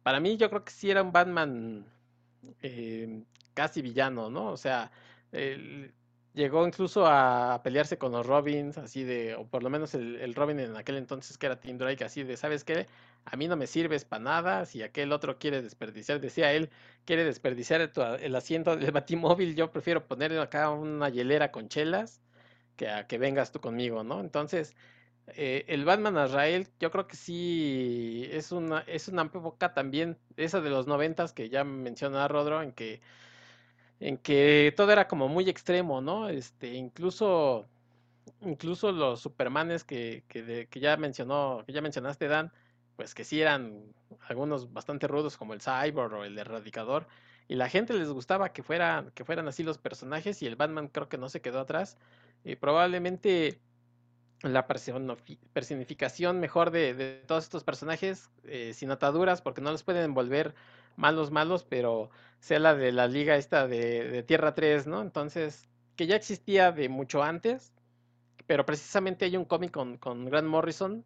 Para mí yo creo que sí era un Batman eh, casi villano, ¿no? O sea, llegó incluso a pelearse con los Robins, así de, o por lo menos el, el, Robin en aquel entonces que era Tim Drake, así de, ¿sabes qué? A mí no me sirves para nada, si aquel otro quiere desperdiciar, decía él, quiere desperdiciar el, asiento del batimóvil, yo prefiero ponerle acá una hielera con chelas que a que vengas tú conmigo, ¿no? Entonces, eh, el Batman Azrael, yo creo que sí es una, es una época también, esa de los noventas que ya mencionaba Rodro, en que en que todo era como muy extremo, ¿no? Este, incluso, incluso los Supermanes que, que, que, ya mencionó, que ya mencionaste, Dan, pues que sí eran algunos bastante rudos, como el Cyborg o el Erradicador, y la gente les gustaba que fueran, que fueran así los personajes, y el Batman creo que no se quedó atrás. Y probablemente la personificación mejor de, de todos estos personajes, eh, sin ataduras, porque no los pueden envolver malos, malos, pero sea la de la liga esta de, Tierra 3, ¿no? Entonces, que ya existía de mucho antes, pero precisamente hay un cómic con, con Grant Morrison,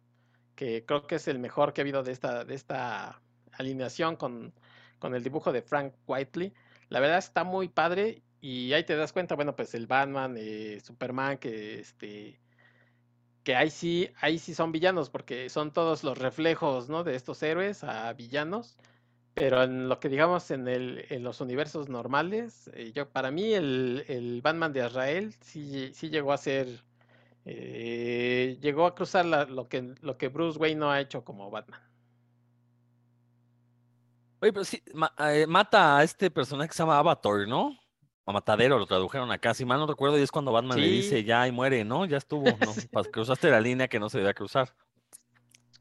que creo que es el mejor que ha habido de esta, de esta alineación con, con el dibujo de Frank Whiteley. La verdad está muy padre y ahí te das cuenta, bueno, pues el Batman, eh, Superman, que este que ahí sí, ahí sí son villanos, porque son todos los reflejos, ¿no? De estos héroes a villanos. Pero en lo que digamos en, el, en los universos normales, eh, yo para mí el, el, Batman de Israel sí, sí llegó a ser, eh, llegó a cruzar lo, que, lo que Bruce Wayne no ha hecho como Batman. Oye, pero sí, eh, mata a este personaje que se llama Avatar, ¿no? A Matadero lo tradujeron acá, si mal no recuerdo, y es cuando Batman le dice ya y muere, ¿no? Ya estuvo, ¿no? Cruzaste la línea que no se debía cruzar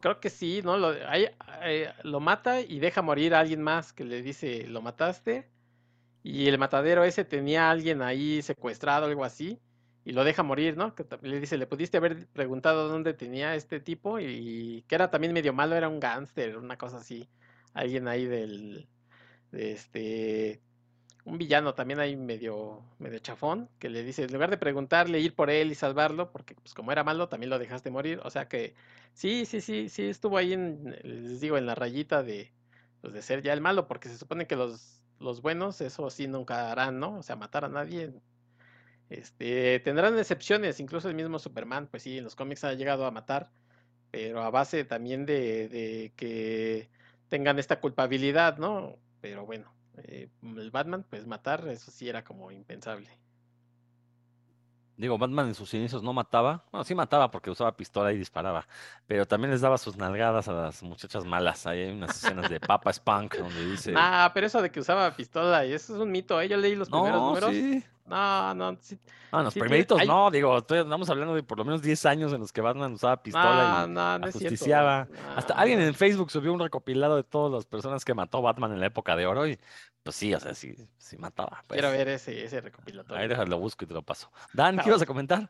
creo que sí, ¿no? Lo, eh, lo mata y deja morir a alguien más que le dice, lo mataste. Y el matadero ese tenía a alguien ahí secuestrado, algo así, y lo deja morir, ¿no? Que le dice, le pudiste haber preguntado dónde tenía este tipo y que era también medio malo, era un gángster, una cosa así. Alguien ahí del, de este, un villano también ahí medio, medio chafón, que le dice, en lugar de preguntarle, ir por él y salvarlo, porque pues como era malo, también lo dejaste morir. O sea que sí, sí, sí, sí, estuvo ahí en, les digo, en la rayita de, pues, de ser ya el malo, porque se supone que los, los buenos, eso sí nunca harán, ¿no? O sea, matar a nadie. Este, tendrán excepciones, incluso el mismo Superman, pues sí, en los cómics ha llegado a matar, pero a base también de, de que tengan esta culpabilidad, ¿no? Pero bueno, eh, el Batman, pues matar, eso sí era como impensable. Digo, Batman en sus inicios no mataba. Bueno, sí mataba porque usaba pistola y disparaba. Pero también les daba sus nalgadas a las muchachas malas. Ahí hay unas escenas de Papa Spunk donde dice. Ah, pero eso de que usaba pistola, y eso es un mito. ¿eh? Yo leí los primeros números. Sí. No, no. Sí, ah, los primeritos no, digo, estamos hablando de por lo menos 10 años en los que Batman usaba pistola y no, no justiciaba. Hasta alguien en Facebook subió un recopilado de todas las personas que mató Batman en la época de oro y pues sí, o sea, sí, sí mataba. Quiero pues. ver ese, ese recopilatorio. Ahí déjalo, busco y te lo paso. Dan, ¿qué ibas a comentar?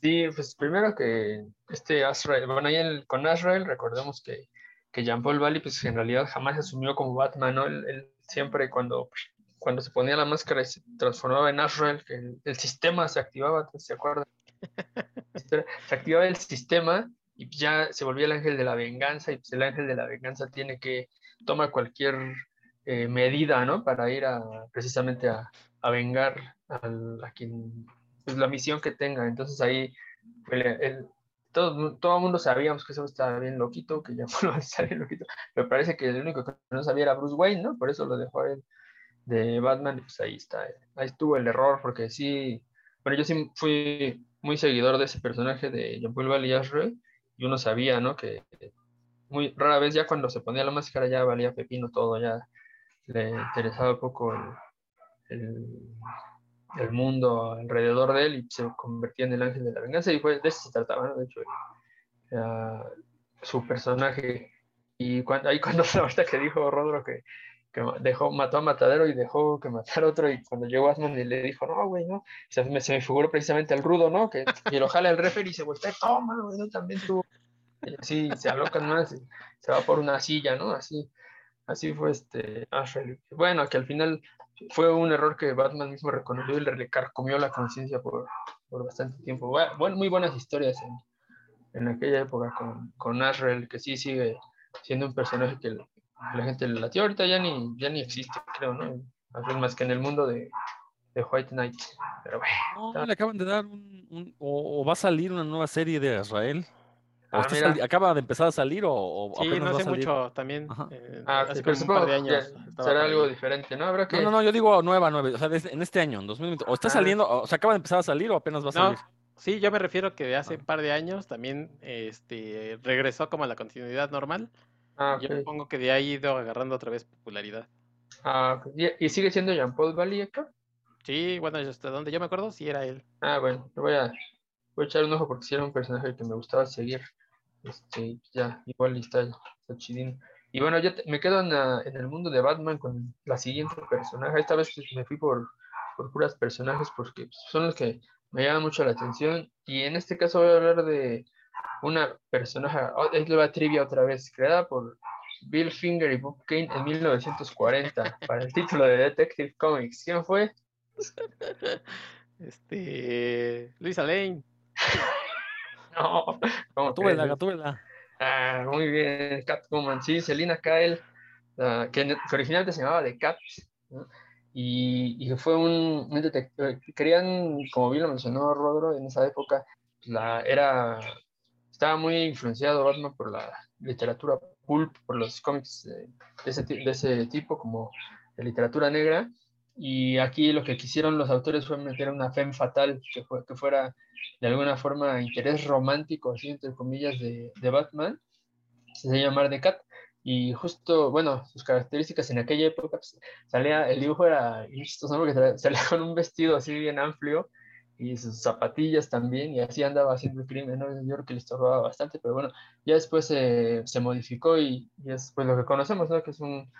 Sí, pues primero que este Azrael, bueno, ahí con Azrael recordemos que, que Jean Paul Valley, pues en realidad jamás asumió como Batman, ¿no? Él, siempre cuando, cuando se ponía la máscara y se transformaba en que el, sistema se activaba, ¿se acuerdan? se activaba el sistema y ya se volvía el ángel de la venganza y pues el ángel de la venganza tiene que tomar cualquier eh, medida, ¿no? Para ir a precisamente a, a vengar a quien, pues la misión que tenga. Entonces ahí el, todo, todo el mundo sabíamos que eso estaba bien loquito, que ya no estaba bien loquito, pero parece que el único que no sabía era Bruce Wayne, ¿no? Por eso lo dejó él de Batman, pues ahí está, ahí estuvo el error, porque sí, bueno, yo sí fui muy seguidor de ese personaje de John Paul Valley y uno sabía, ¿no? Que muy rara vez ya cuando se ponía la máscara ya valía pepino todo, ya le interesaba poco el, el, mundo alrededor de él y se convertía en el ángel de la venganza y fue, de eso se trataba, ¿no? De hecho, su personaje. Y cuando, ahí cuando ahorita que dijo Rodro que que dejó, mató a Matadero y dejó que matara otro, y cuando llegó Asman y le dijo, no, güey, no, se me, se me figuró precisamente el rudo, ¿no? Que, y lo jala el referee y se vuelve, toma, güey, no, también tú. Y así se alocan más, y se va por una silla, ¿no? Así, así fue este Ashley. Bueno, que al final fue un error que Batman mismo reconoció y le carcomió la conciencia por, por, bastante tiempo. Bueno, muy buenas historias en, en aquella época con, con que sí sigue siendo un personaje que la gente le latió, ahorita ya ni, ya ni existe, creo, ¿no? Más que en el mundo de, de White Knight. Pero bueno. No, le acaban de dar un, o, va a salir una nueva serie de Israel. Ah, ¿Acaba de empezar a salir o, o sí, no sé mucho también. Eh, ah, hace un par de años. Será algo diferente, ¿no? Habrá que... No, no, yo digo nueva, nueva. O sea, en este año, en 2020. O está ah. saliendo, o sea, acaba de empezar a salir o apenas va a salir. Sí, yo me refiero que de hace un par de años también este, regresó como a la continuidad normal. Ah, Yo supongo que de ahí ha ido agarrando otra vez popularidad. Ah, ¿Y sigue siendo Jean-Paul Valley Sí, bueno, hasta donde yo me acuerdo, sí era él. Ah, bueno, voy a, voy a echar un ojo porque sí era un personaje que me gustaba seguir. Este, ya, igual está, está chidín. Y bueno, ya me quedo en, en, el mundo de Batman con la siguiente personaje. Esta vez me fui por, por puras personajes porque son los que me llaman mucho la atención. Y en este caso voy a hablar de una personaje, oh, es la trivia otra vez, creada por Bill Finger y Bob Kane en 1940 para el título de Detective Comics. ¿Quién fue? Este. Luisa Lane. no, Gatúbela, Gatúbela. Ah, muy bien, Catwoman, sí, Selina Kyle, que, originalmente se llamaba The Cat, y, y, fue un, un detective. Querían, como bien lo mencionó Rodro, en esa época, la, era estaba muy influenciado Batman por la literatura pulp, por los cómics de, ese, tipo, como de literatura negra. Y aquí lo que quisieron los autores fue meter una femme fatal que, fue, que fuera de alguna forma interés romántico, así entre comillas, de, de Batman. Se llama de Cat. Y justo, bueno, sus características en aquella época, pues, salía, el dibujo era chistoso porque salía con un vestido así bien amplio, y sus zapatillas también, y así andaba haciendo el crimen, ¿no? Yo creo que le estorbaba bastante, pero bueno, ya después se modificó y, y, es pues lo que conocemos, ¿no? Que es un,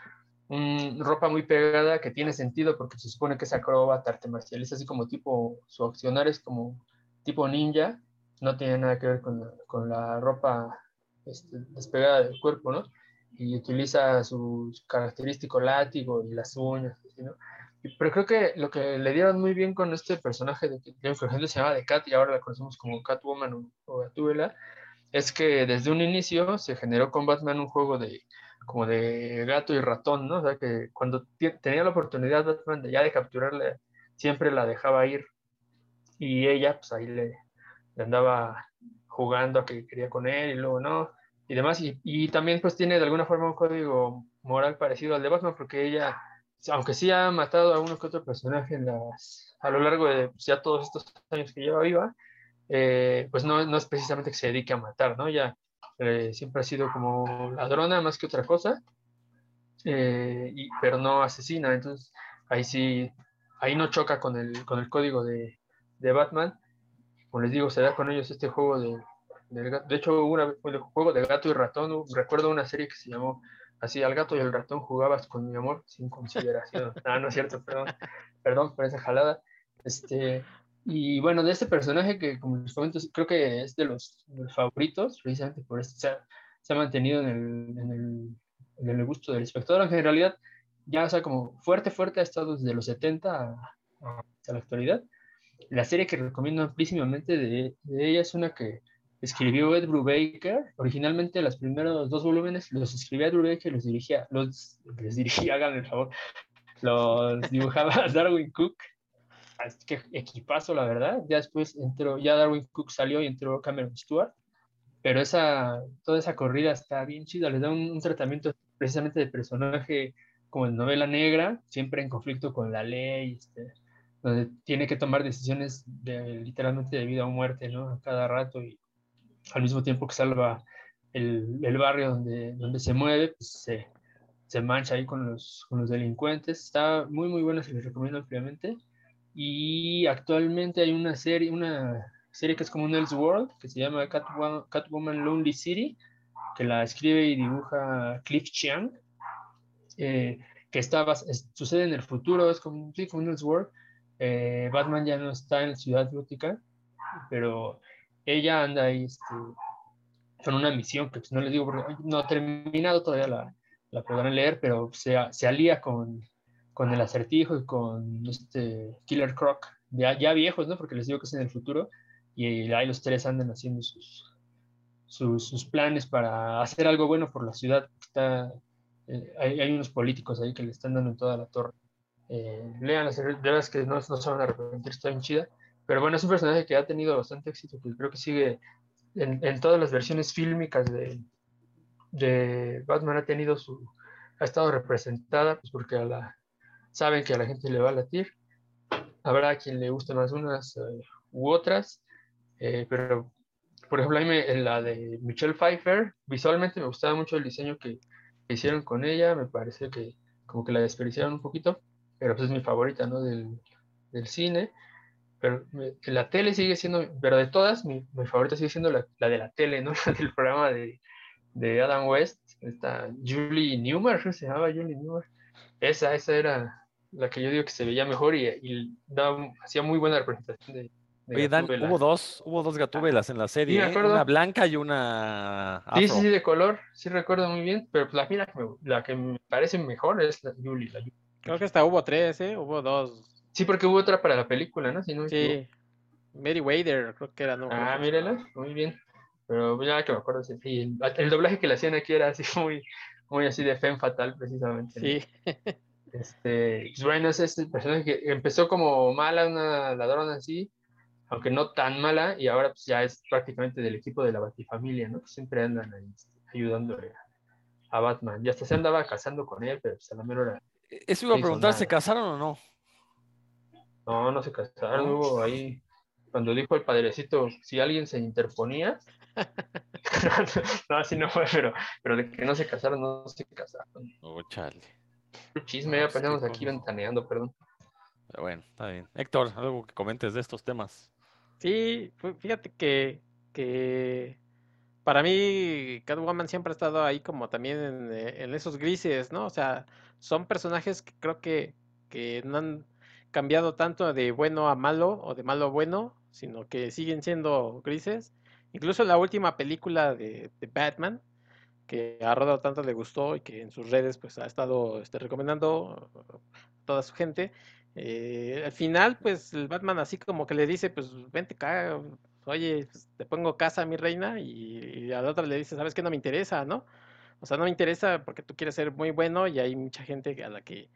un, ropa muy pegada que tiene sentido porque se supone que es acróbata, arte marcial, es así como tipo, su accionar es como tipo ninja, no tiene nada que ver con la, con la ropa este, despegada del cuerpo, ¿no? Y utiliza su característico látigo y las uñas. Pero creo que lo que le dieron muy bien con este personaje de que se llama de Cat y ahora la conocemos como Catwoman o, o Gatúbela, es que desde un inicio se generó con Batman un juego de como de gato y ratón, ¿no? O sea que cuando tenía la oportunidad Batman de ya de capturarle, siempre la dejaba ir y ella pues ahí le, andaba jugando a que quería con él y luego no y demás y, y también pues tiene de alguna forma un código moral parecido al de Batman porque ella aunque sí ha matado a uno que otro personaje en las, a lo largo de pues, ya todos estos años que lleva viva, eh, pues no, no, es precisamente que se dedique a matar, ¿no? Ya eh, siempre ha sido como ladrona más que otra cosa, eh, y, pero no asesina, entonces ahí sí, ahí no choca con el, con el código de, de Batman. Como les digo, se da con ellos este juego de, de, de hecho, hubo un juego de gato y ratón, recuerdo una serie que se llamó Así al gato y al ratón jugabas con mi amor sin consideración. ah, no es cierto, perdón. Perdón por esa jalada. Este, y bueno, de este personaje que, como les comento, creo que es de los, favoritos, precisamente por esto se ha, se ha mantenido en el, en, el, en el, gusto del espectador, aunque en realidad ya, o sea, como fuerte, fuerte ha estado desde los 70 hasta la actualidad. la serie que recomiendo amplísimamente de, de ella es una que escribió Ed Brubaker. Originalmente los primeros dos volúmenes los escribía Ed Brubaker y los dirigía, los, les dirigía, hagan el favor, los dibujaba Darwin Cook. Así que equipazo, la verdad. Ya después entró, ya Darwin Cook salió y entró Cameron Stewart. Pero esa, toda esa corrida está bien chida, le da un, un tratamiento precisamente de personaje como en novela negra, siempre en conflicto con la ley, este, donde tiene que tomar decisiones de, literalmente de vida o muerte, ¿no? A cada rato y al mismo tiempo que salva el, el barrio donde, donde se mueve, pues se, se mancha ahí con los, con los delincuentes. Está muy, muy buena, se les recomiendo ampliamente. Y actualmente hay una serie, una serie que es como un Elseworld, que se llama Catwoman, Catwoman Lonely City, que la escribe y dibuja Cliff Chiang, eh, que está, es, sucede en el futuro, es como, sí, como un Elseworld. Eh, Batman ya no está en la ciudad gótica, pero ella anda ahí este, con una misión que pues, no les digo porque no ha terminado todavía la, la podrán leer, pero se, se alía con, con el acertijo y con este Killer Croc, ya, ya viejos, ¿no? Porque les digo que es en el futuro, y ahí los tres andan haciendo sus, sus, sus planes para hacer algo bueno por la ciudad. Está, eh, hay, hay, unos políticos ahí que le están dando en toda la torre. Eh, lean, de verdad es que no, no se van a arrepentir, está bien chida. Pero bueno, es un personaje que ha tenido bastante éxito, que creo que sigue en, todas las versiones fílmicas de, Batman ha tenido su, ha estado representada, pues porque a la, saben que a la gente le va a latir. Habrá quien le gusten más unas uh, u otras, eh, pero por ejemplo, a en la de Michelle Pfeiffer, visualmente me gustaba mucho el diseño que, hicieron con ella, me parece que como que la desperdiciaron un poquito, pero pues es mi favorita, ¿no? Del cine. Pero me, la tele sigue siendo, pero de todas, mi, mi favorita sigue siendo la, la, de la tele, ¿no? del programa de, de Adam West, esta Julie Newmar, se llamaba Julie Newmar. Esa, esa era la que yo digo que se veía mejor y, y daba, hacía muy buena representación de, de Oye, Dan, hubo dos, hubo dos gatúbelas en la serie, Sí, ¿eh? una blanca y una afro. Sí, sí, sí, de color, sí recuerdo muy bien, pero pues la, mira, que me- la que me parece mejor es la Julie. La Julie. Creo que hasta hubo tres, ¿eh? Hubo dos. Sí, porque hubo otra para la película, ¿no? Si no. Sí. Mary Wader, creo que era, ¿no? Ah, mírala, muy bien. Pero ya que me acuerdo, sí, sí, el, el doblaje que le hacían aquí era así muy, muy así de femme fatal, precisamente. ¿no? Sí. Este, pues, bueno, es este personaje que empezó como mala, una ladrona así, aunque no tan mala, y ahora pues ya es prácticamente del equipo de la Batifamilia, ¿no? Que siempre andan ahí este, ayudándole a, a Batman. Y hasta se andaba casando con él, pero pues a la mera hora, Eso iba a preguntar, ¿se casaron o no? No, no se casaron, hubo ahí, cuando dijo el padrecito, si alguien se interponía, no, así no fue, pero, pero de que no se casaron, no se casaron. Oh, chale. Chisme, ya pasamos aquí ventaneando, perdón. Pero bueno, está bien. Héctor, algo que comentes de estos temas. Sí, fíjate que, que para mí Catwoman siempre ha estado ahí como también en, en esos grises, ¿no? O sea, son personajes que creo que, que no han cambiado tanto de bueno a malo o de malo a bueno, sino que siguen siendo grises. Incluso la última película de, Batman, que a Rodo tanto le gustó y que en sus redes pues ha estado este, recomendando a toda su gente. eh, al final, pues el Batman así como que le dice, pues vente acá, oye, pues, te pongo casa, mi reina, y, y a la otra le dice, sabes que no me interesa, ¿no? O sea, no me interesa porque tú quieres ser muy bueno y hay mucha gente a la que,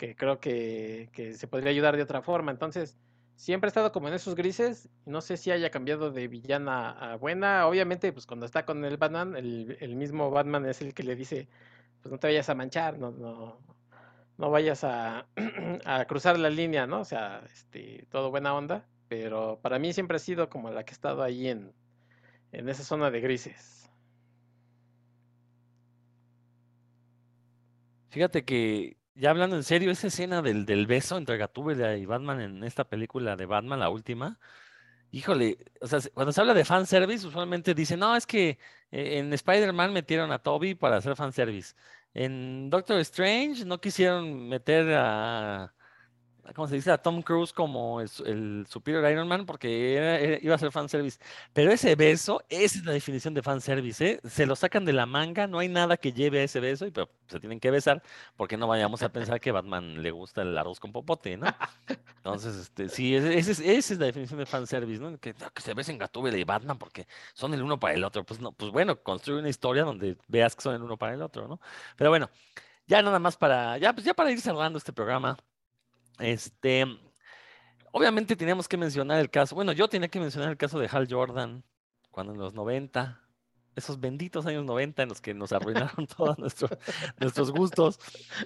que creo que, que se podría ayudar de otra forma. Entonces, siempre ha estado como en esos grises. No sé si haya cambiado de villana a buena. Obviamente, pues cuando está con el Batman, el, el mismo Batman es el que le dice, pues no te vayas a manchar, no, no, no vayas a, a cruzar la línea, ¿no? O sea, este, todo buena onda. Pero para mí siempre ha sido como la que ha estado ahí en, en esa zona de grises. Fíjate que, ya hablando en serio, esa escena del, del beso entre Gatúbela y Batman en esta película de Batman, la última, híjole, o sea, se- cuando se habla de fanservice, usualmente dicen, no, es que eh, en Spider-Man metieron a Toby para hacer fanservice. En Doctor Strange no quisieron meter a, ¿cómo se dice? A Tom Cruise como el, el Superior Iron Man porque iba a ser fanservice. Pero ese beso, esa es la definición de fanservice, ¿eh? Se lo sacan de la manga, no hay nada que lleve a ese beso, y pero se tienen que besar porque no vayamos a pensar que Batman le gusta el arroz con popote, ¿no? Entonces, este, sí, esa es la definición de fanservice, ¿no? Que, que se besen Gatúbela y Batman porque son el uno para el otro. Pues no, pues bueno, construye una historia donde veas que son el uno para el otro, ¿no? Pero bueno, ya nada más para, ya, pues ya para ir cerrando este programa. Este, obviamente teníamos que mencionar el caso, bueno, yo tenía que mencionar el caso de Hal Jordan, cuando en los 90, esos benditos años 90 en los que nos arruinaron todos nuestros, nuestros gustos.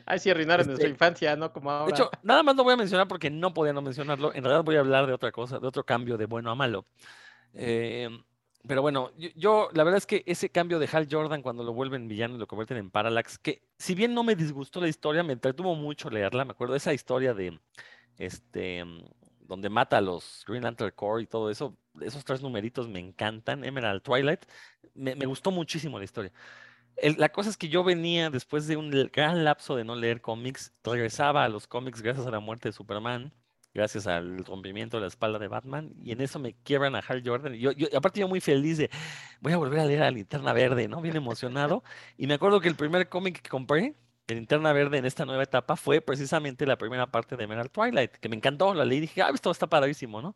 Ay, sí, arruinaron nuestra Este, infancia, ¿no? Como ahora. De hecho, nada más lo voy a mencionar porque no podía no mencionarlo. En realidad voy a hablar de otra cosa, de otro cambio de bueno a malo. Eh, pero bueno, yo, la verdad es que ese cambio de Hal Jordan cuando lo vuelven villano y lo convierten en Parallax, que si bien no me disgustó la historia, me entretuvo mucho leerla. Me acuerdo de esa historia de este mm, donde mata a los Green Lantern Corps y todo eso. Esos tres numeritos me encantan. Emerald Twilight. Me, gustó muchísimo la historia. La cosa es que yo venía después de un gran lapso de no leer cómics, regresaba a los cómics gracias a la muerte de Superman, gracias al rompimiento de la espalda de Batman, y en eso me quiebran a Hal Jordan. Y yo, yo- aparte yo muy feliz de, voy a volver a leer a Linterna Verde, ¿no? Bien emocionado. Y me acuerdo que el primer cómic que compré de Linterna Verde en esta nueva etapa fue precisamente la primera parte de Emerald Twilight, que me encantó, la leí y dije, ah, esto está padrísimo, ¿no?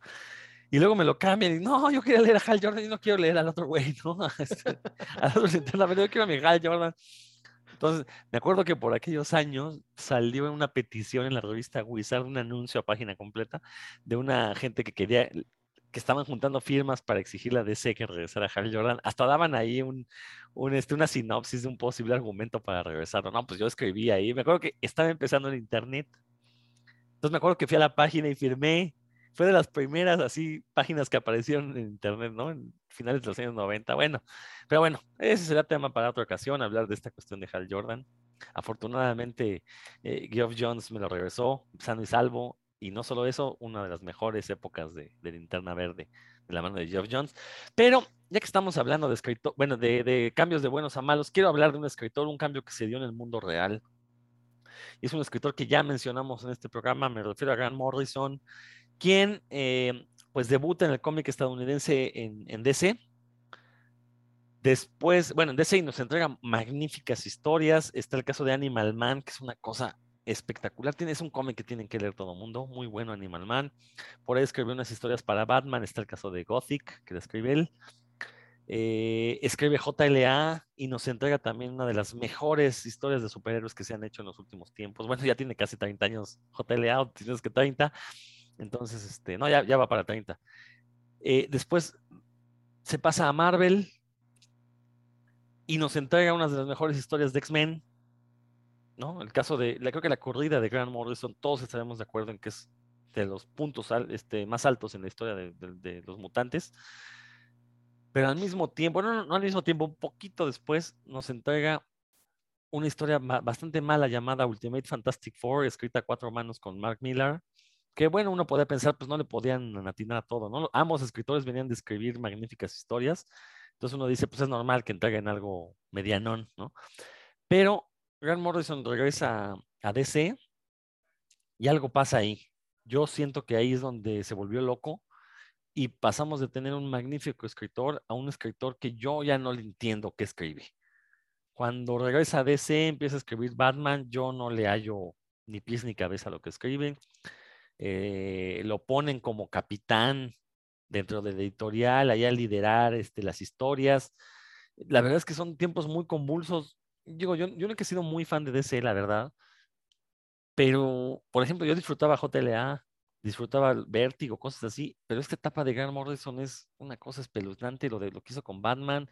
Y luego me lo cambian y no, yo quería leer a Hal Jordan y no quiero leer al otro güey, ¿no? Al otro Linterna Verde, yo quiero a mi Hal Jordan. Entonces, me acuerdo que por aquellos años salió una petición en la revista Wizard, un anuncio a página completa de una gente que quería, que estaban juntando firmas para exigirle a DC que regresara a Hal Jordan. Hasta daban ahí este, una sinopsis de un posible argumento para regresarlo. No, pues yo escribí ahí. Me acuerdo que estaba empezando en internet. Entonces me acuerdo que fui a la página y firmé. Fue de las primeras así páginas que aparecieron en internet, ¿no? En finales de los años 90. Bueno, pero bueno, ese será tema para otra ocasión, hablar de esta cuestión de Hal Jordan. Afortunadamente, eh, Geoff Jones me lo regresó, sano y salvo. Y no solo eso, una de las mejores épocas de, de Linterna Verde, de la mano de Geoff Jones. Pero ya que estamos hablando de escritor, bueno, de, de cambios de buenos a malos, quiero hablar de un escritor, un cambio que se dio en el mundo real. Y es un escritor que ya mencionamos en este programa, me refiero a Grant Morrison, quien eh, pues debuta en el cómic estadounidense en, DC. Después, bueno, en DC nos entrega magníficas historias. Está el caso de Animal Man, que es una cosa espectacular. Tiene, es un cómic que tienen que leer todo el mundo. Muy bueno Animal Man. Por ahí escribió unas historias para Batman. Está el caso de Gothic, que lo escribe él. Eh, escribe JLA y nos entrega también una de las mejores historias de superhéroes que se han hecho en los últimos tiempos. Bueno, ya tiene casi 30 años JLA, tienes que 30. Entonces, este, no, ya, va para 30. Eh, después se pasa a Marvel y nos entrega una de las mejores historias de X-Men. ¿no? El caso de, la, creo que la corrida de Grant Morrison, todos estaremos de acuerdo en que es de los puntos este, más altos en la historia de, los mutantes. Pero al mismo tiempo, no, no al mismo tiempo, un poquito después nos entrega una historia bastante mala llamada Ultimate Fantastic Four, escrita a cuatro manos con Mark Millar, que bueno, uno podía pensar, pues no le podían atinar a todo, ¿no? Ambos escritores venían de escribir magníficas historias, entonces uno dice, pues es normal que entreguen algo medianón, ¿no? Pero Grant Morrison regresa a DC y algo pasa ahí. Yo siento que ahí es donde se volvió loco y pasamos de tener un magnífico escritor a un escritor que yo ya no le entiendo qué escribe. Cuando regresa a DC, empieza a escribir Batman, yo no le hallo ni pies ni cabeza a lo que escribe. Eh, lo ponen como capitán dentro del editorial, allá a liderar este, las historias. La verdad es que son tiempos muy convulsos. Digo, yo, yo no he sido muy fan de DC, la verdad. Pero, por ejemplo, yo disfrutaba JLA, disfrutaba Vértigo, cosas así, pero esta etapa de Grant Morrison es una cosa espeluznante, lo de lo que hizo con Batman,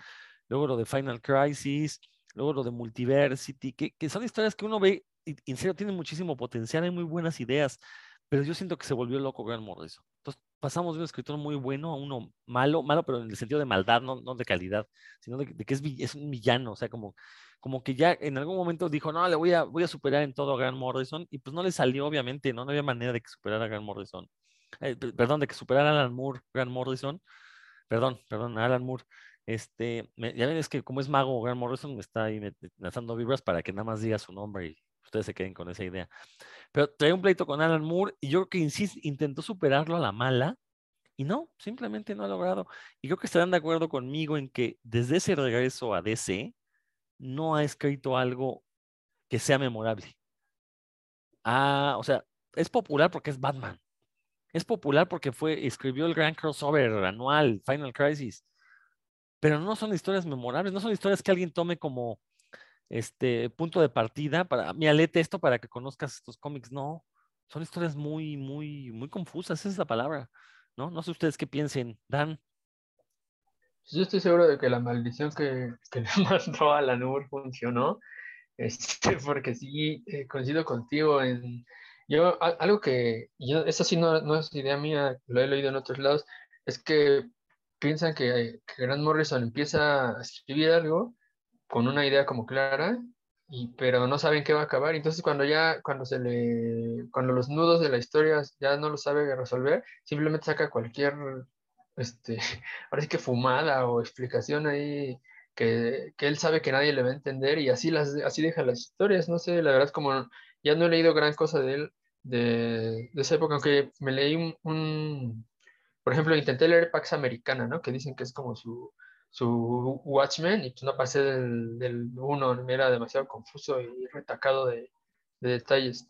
luego lo de Final Crisis, luego lo de Multiversity, que, que son historias que uno ve y en serio tienen muchísimo potencial, hay muy buenas ideas, pero yo siento que se volvió loco Grant Morrison. Entonces pasamos de un escritor muy bueno a uno malo, malo, pero en el sentido de maldad, no, no de calidad, sino de, que es, un villano, o sea, como, como que ya en algún momento dijo, no, le voy a, voy a superar en todo a Grant Morrison, y pues no le salió, obviamente, no, no había manera de que superara a Grant Morrison. Eh, perdón, de que superara a Alan Moore, Grant Morrison, perdón, perdón, Alan Moore. Este, ya ven, que como es mago, Grant Morrison me está ahí lanzando vibras para que nada más diga su nombre y ustedes se queden con esa idea. Pero trae un pleito con Alan Moore y yo creo que insist, intentó superarlo a la mala y no, simplemente no ha logrado. Y creo que estarán de acuerdo conmigo en que desde ese regreso a DC no ha escrito algo que sea memorable. Ah, o sea, es popular porque es Batman, Es popular porque fue, escribió el gran crossover anual, Final Crisis. Pero no son historias memorables, no son historias que alguien tome como este punto de partida para, mira, léete esto para que conozcas estos cómics. No, son historias muy, muy, muy confusas, esa es la palabra, ¿no? No sé ustedes qué piensen, Dan. Yo estoy seguro de que la maldición que, que le mandó a la Nur funcionó, este, porque sí, eh, coincido contigo en... Yo, algo que, yo, eso sí no, no, es idea mía, lo he leído en otros lados, es que piensan que, que Grant Morrison empieza a escribir algo con una idea como clara, y, pero no saben qué va a acabar. Entonces cuando ya, cuando se le, cuando los nudos de la historia ya no lo sabe resolver, simplemente saca cualquier, este, ahora sí que fumada o explicación ahí que, que, él sabe que nadie le va a entender y así las, así deja las historias. No sé, la verdad como ya no he leído gran cosa de él de, de esa época, aunque me leí un, un, por ejemplo, intenté leer Pax Americana, ¿no? Que dicen que es como su, su Watchmen y pues no pasé del, del uno, me era demasiado confuso y retacado de, de detalles.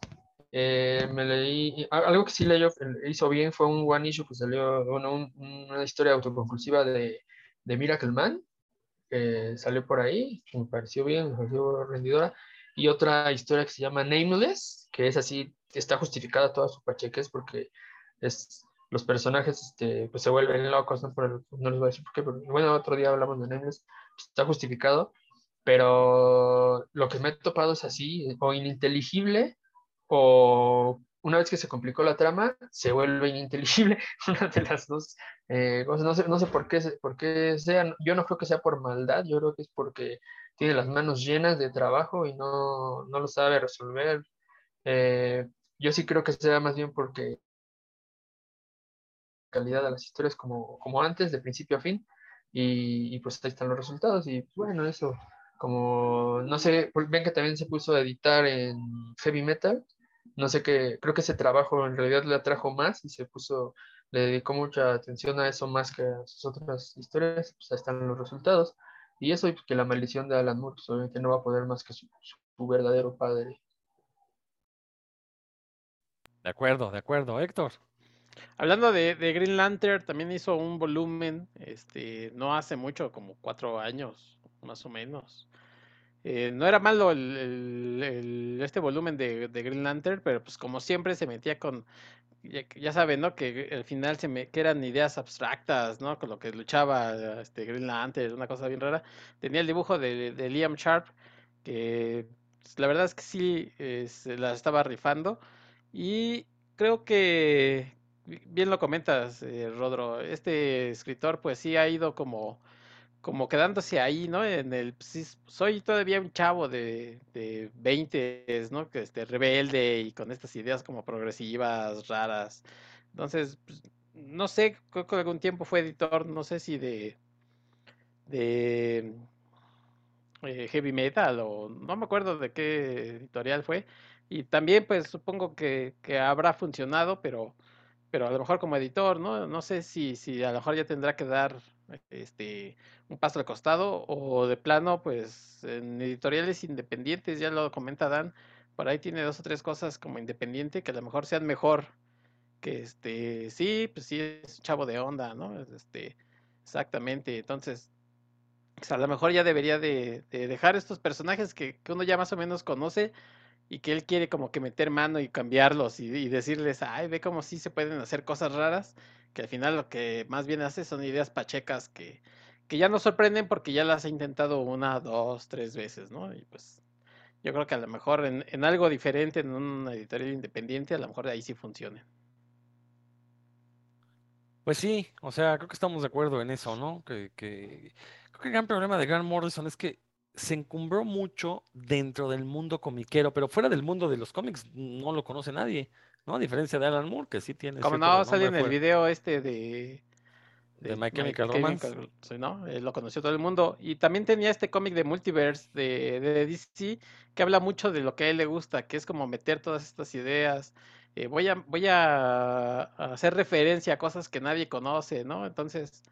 Eh, me leí, algo que sí leyó, hizo bien fue un one issue que salió, bueno, una historia autoconclusiva de, de Miracle Man, que salió por ahí, me pareció bien, me pareció rendidora, y otra historia que se llama Nameless, que es así, está justificada toda su pacheques porque es los personajes este, pues se vuelven locos, ¿no? Por no les voy a decir por qué, pero bueno, otro día hablamos de Nameless, está justificado, pero lo que me he topado es así, o ininteligible, o una vez que se complicó la trama, se vuelve ininteligible, una de las dos eh, No sé, no sé por, qué, por qué sea, yo no creo que sea por maldad, yo creo que es porque tiene las manos llenas de trabajo y no, no lo sabe resolver. Eh, yo sí creo que sea más bien porque calidad de las historias como, como antes, de principio a fin, y, pues ahí están los resultados, y bueno, eso, como, no sé, ven que también se puso a editar en heavy metal, no sé qué, creo que ese trabajo en realidad le atrajo más y se puso, le dedicó mucha atención a eso más que a sus otras historias, pues ahí están los resultados, y eso, y que la maldición de Alan Moore, pues obviamente no va a poder más que su verdadero padre. De acuerdo, de acuerdo, Héctor. Hablando de, Green Lantern, también hizo un volumen, este, no hace mucho, como cuatro años, más o menos. Eh, no era malo el, este volumen de, Green Lantern, pero pues como siempre se metía con, ya, saben, ¿no? Que al final se me, que eran ideas abstractas, ¿no? Con lo que luchaba este Green Lantern, una cosa bien rara. Tenía el dibujo de, Liam Sharp, que pues, la verdad es que sí se la estaba rifando. Y creo que, bien lo comentas, eh, Rodro, este escritor pues sí ha ido como, como quedándose ahí, ¿no? En el, pues, soy todavía un chavo de, de 20, ¿no? Que este, rebelde y con estas ideas como progresivas, raras. Entonces, pues, no sé, creo que algún tiempo fue editor, no sé si de, de eh, heavy metal o no me acuerdo de qué editorial fue. Y también pues supongo que, que habrá funcionado, pero pero a lo mejor como editor, ¿no? No sé si, si a lo mejor ya tendrá que dar este un paso al costado o de plano, pues en editoriales independientes, ya lo comenta Dan, por ahí tiene dos o tres cosas como independiente que a lo mejor sean mejor que este, sí, pues sí es chavo de onda, ¿no? Este, exactamente, entonces, pues a lo mejor ya debería de, de dejar estos personajes que uno ya más o menos conoce y que él quiere como que meter mano y cambiarlos y, decirles, ay, ve cómo sí se pueden hacer cosas raras, que al final lo que más bien hace son ideas pachecas que, que ya nos sorprenden porque ya las ha intentado una, dos, tres veces, ¿no? Y pues yo creo que a lo mejor en, en algo diferente, en una editorial independiente, a lo mejor ahí sí funcione. Pues sí, o sea, creo que estamos de acuerdo en eso, ¿no? Que, que creo que el gran problema de Grant Morrison es que se encumbró mucho dentro del mundo comiquero, pero fuera del mundo de los cómics no lo conoce nadie, ¿no? A diferencia de Alan Moore, que sí tiene. Como no sale en el video este de. De, My Chemical Romance. ¿no? lo conoció todo el mundo. Y también tenía este cómic de Multiverse de, de, DC que habla mucho de lo que a él le gusta, que es como meter todas estas ideas. Eh, voy a, voy a hacer referencia a cosas que nadie conoce, ¿no? Entonces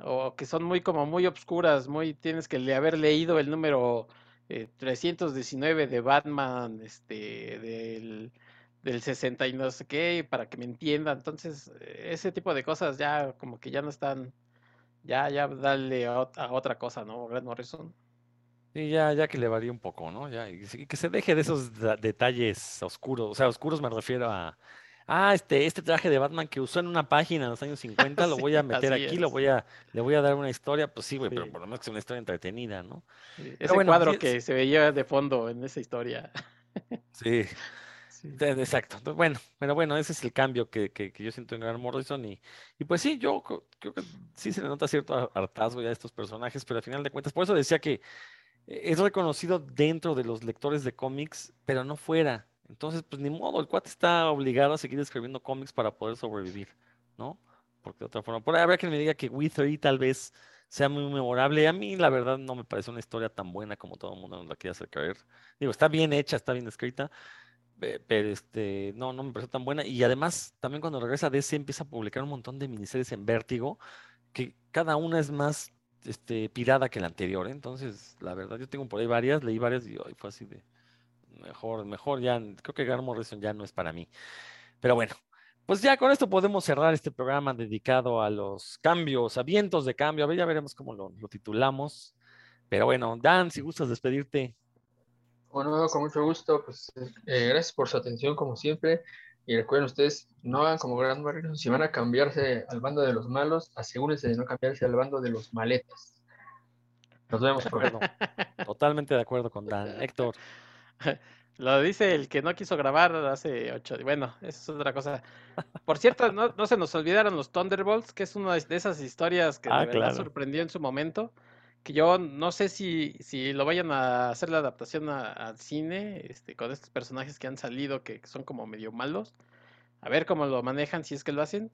o que son muy como muy obscuras, muy tienes que haber leído el número 319 eh, de Batman, este, del, del 60 y no sé qué, para que me entiendan. Entonces, ese tipo de cosas ya como que ya no están, ya, ya dale a, otra cosa, ¿no? Grant Morrison. Sí, ya, ya que le varía un poco, ¿no? Ya, y que se deje de esos detalles oscuros. O sea, oscuros me refiero a, ah, este, este traje de Batman que usó en una página en los años 50, lo voy a meter aquí, lo voy a, le voy a dar una historia, pues sí, güey, pero por lo menos que sea una historia entretenida, ¿no? ese cuadro que se veía de fondo en esa historia. Sí. Exacto. Bueno, pero bueno, ese es el cambio que, que, yo siento en Grant Morrison y, y, pues sí, yo creo que sí se le nota cierto hartazgo ya de estos personajes, pero al final de cuentas, por eso decía que es reconocido dentro de los lectores de cómics, pero no fuera. Entonces, pues ni modo, el cuate está obligado a seguir escribiendo cómics para poder sobrevivir, ¿no? Porque de otra forma, por ahí habrá que me diga que Withery tal vez sea muy memorable. A mí, la verdad, no me parece una historia tan buena como todo el mundo nos la quiere hacer creer. Digo, está bien hecha, está bien escrita, pero este, no, no me parece tan buena. Y además, también cuando regresa DC empieza a publicar un montón de miniseries en Vértigo, que cada una es más este, pirada que la anterior. ¿eh? Entonces, la verdad, yo tengo por ahí varias, leí varias y hoy fue así de mejor, mejor ya, creo que Gar Morrison ya no es para mí. Pero bueno, pues ya con esto podemos cerrar este programa dedicado a los cambios, a vientos de cambio. A ver, ya veremos cómo lo, titulamos. Pero bueno, Dan, si gustas despedirte. Bueno, con mucho gusto. Pues eh, gracias por su atención, como siempre. Y recuerden ustedes, no hagan como Gran Morrison. Si van a cambiarse al bando de los malos, asegúrense de no cambiarse al bando de los maletas. Nos vemos. Totalmente de acuerdo con Dan. Héctor. Lo dice el que no quiso grabar hace ocho. Bueno, eso es otra cosa. Por cierto, no, no se nos olvidaron los Thunderbolts, que es una de esas historias que ah, me sorprendió en su momento. Que yo no sé si, si lo vayan a hacer la adaptación al cine, este, con estos personajes que han salido, que son como medio malos. A ver cómo lo manejan, si es que lo hacen.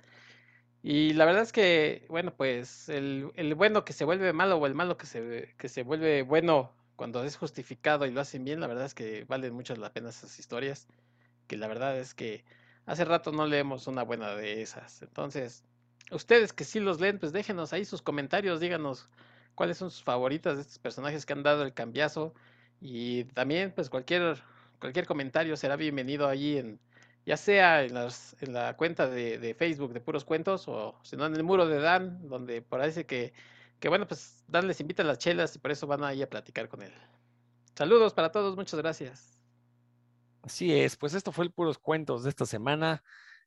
Y la verdad es que, bueno, pues el, el bueno que se vuelve malo o el malo que se, que se vuelve bueno cuando es justificado y lo hacen bien, la verdad es que valen mucho la pena esas historias, que la verdad es que hace rato no leemos una buena de esas. Entonces, ustedes que sí los leen, pues déjenos ahí sus comentarios, díganos cuáles son sus favoritas de estos personajes que han dado el cambiazo y también pues cualquier cualquier comentario será bienvenido allí en ya sea en, las, en la cuenta de, de Facebook de Puros Cuentos o si no en el muro de Dan, donde parece que que bueno, pues Dan les invita a las chelas y por eso van ahí a platicar con él. Saludos para todos, muchas gracias. Así es, pues esto fue el puros cuentos de esta semana.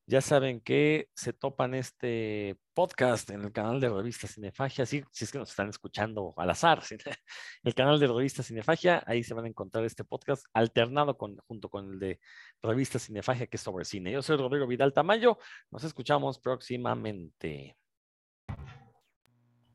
Ya saben que se topan este podcast en el canal de Revista Cinefagia, si, es que nos están escuchando al azar, el canal de Revista Cinefagia, ahí se van a encontrar este podcast alternado con, junto con el de Revista Cinefagia, que es sobre cine. Yo soy Rodrigo Vidal Tamayo, nos escuchamos próximamente.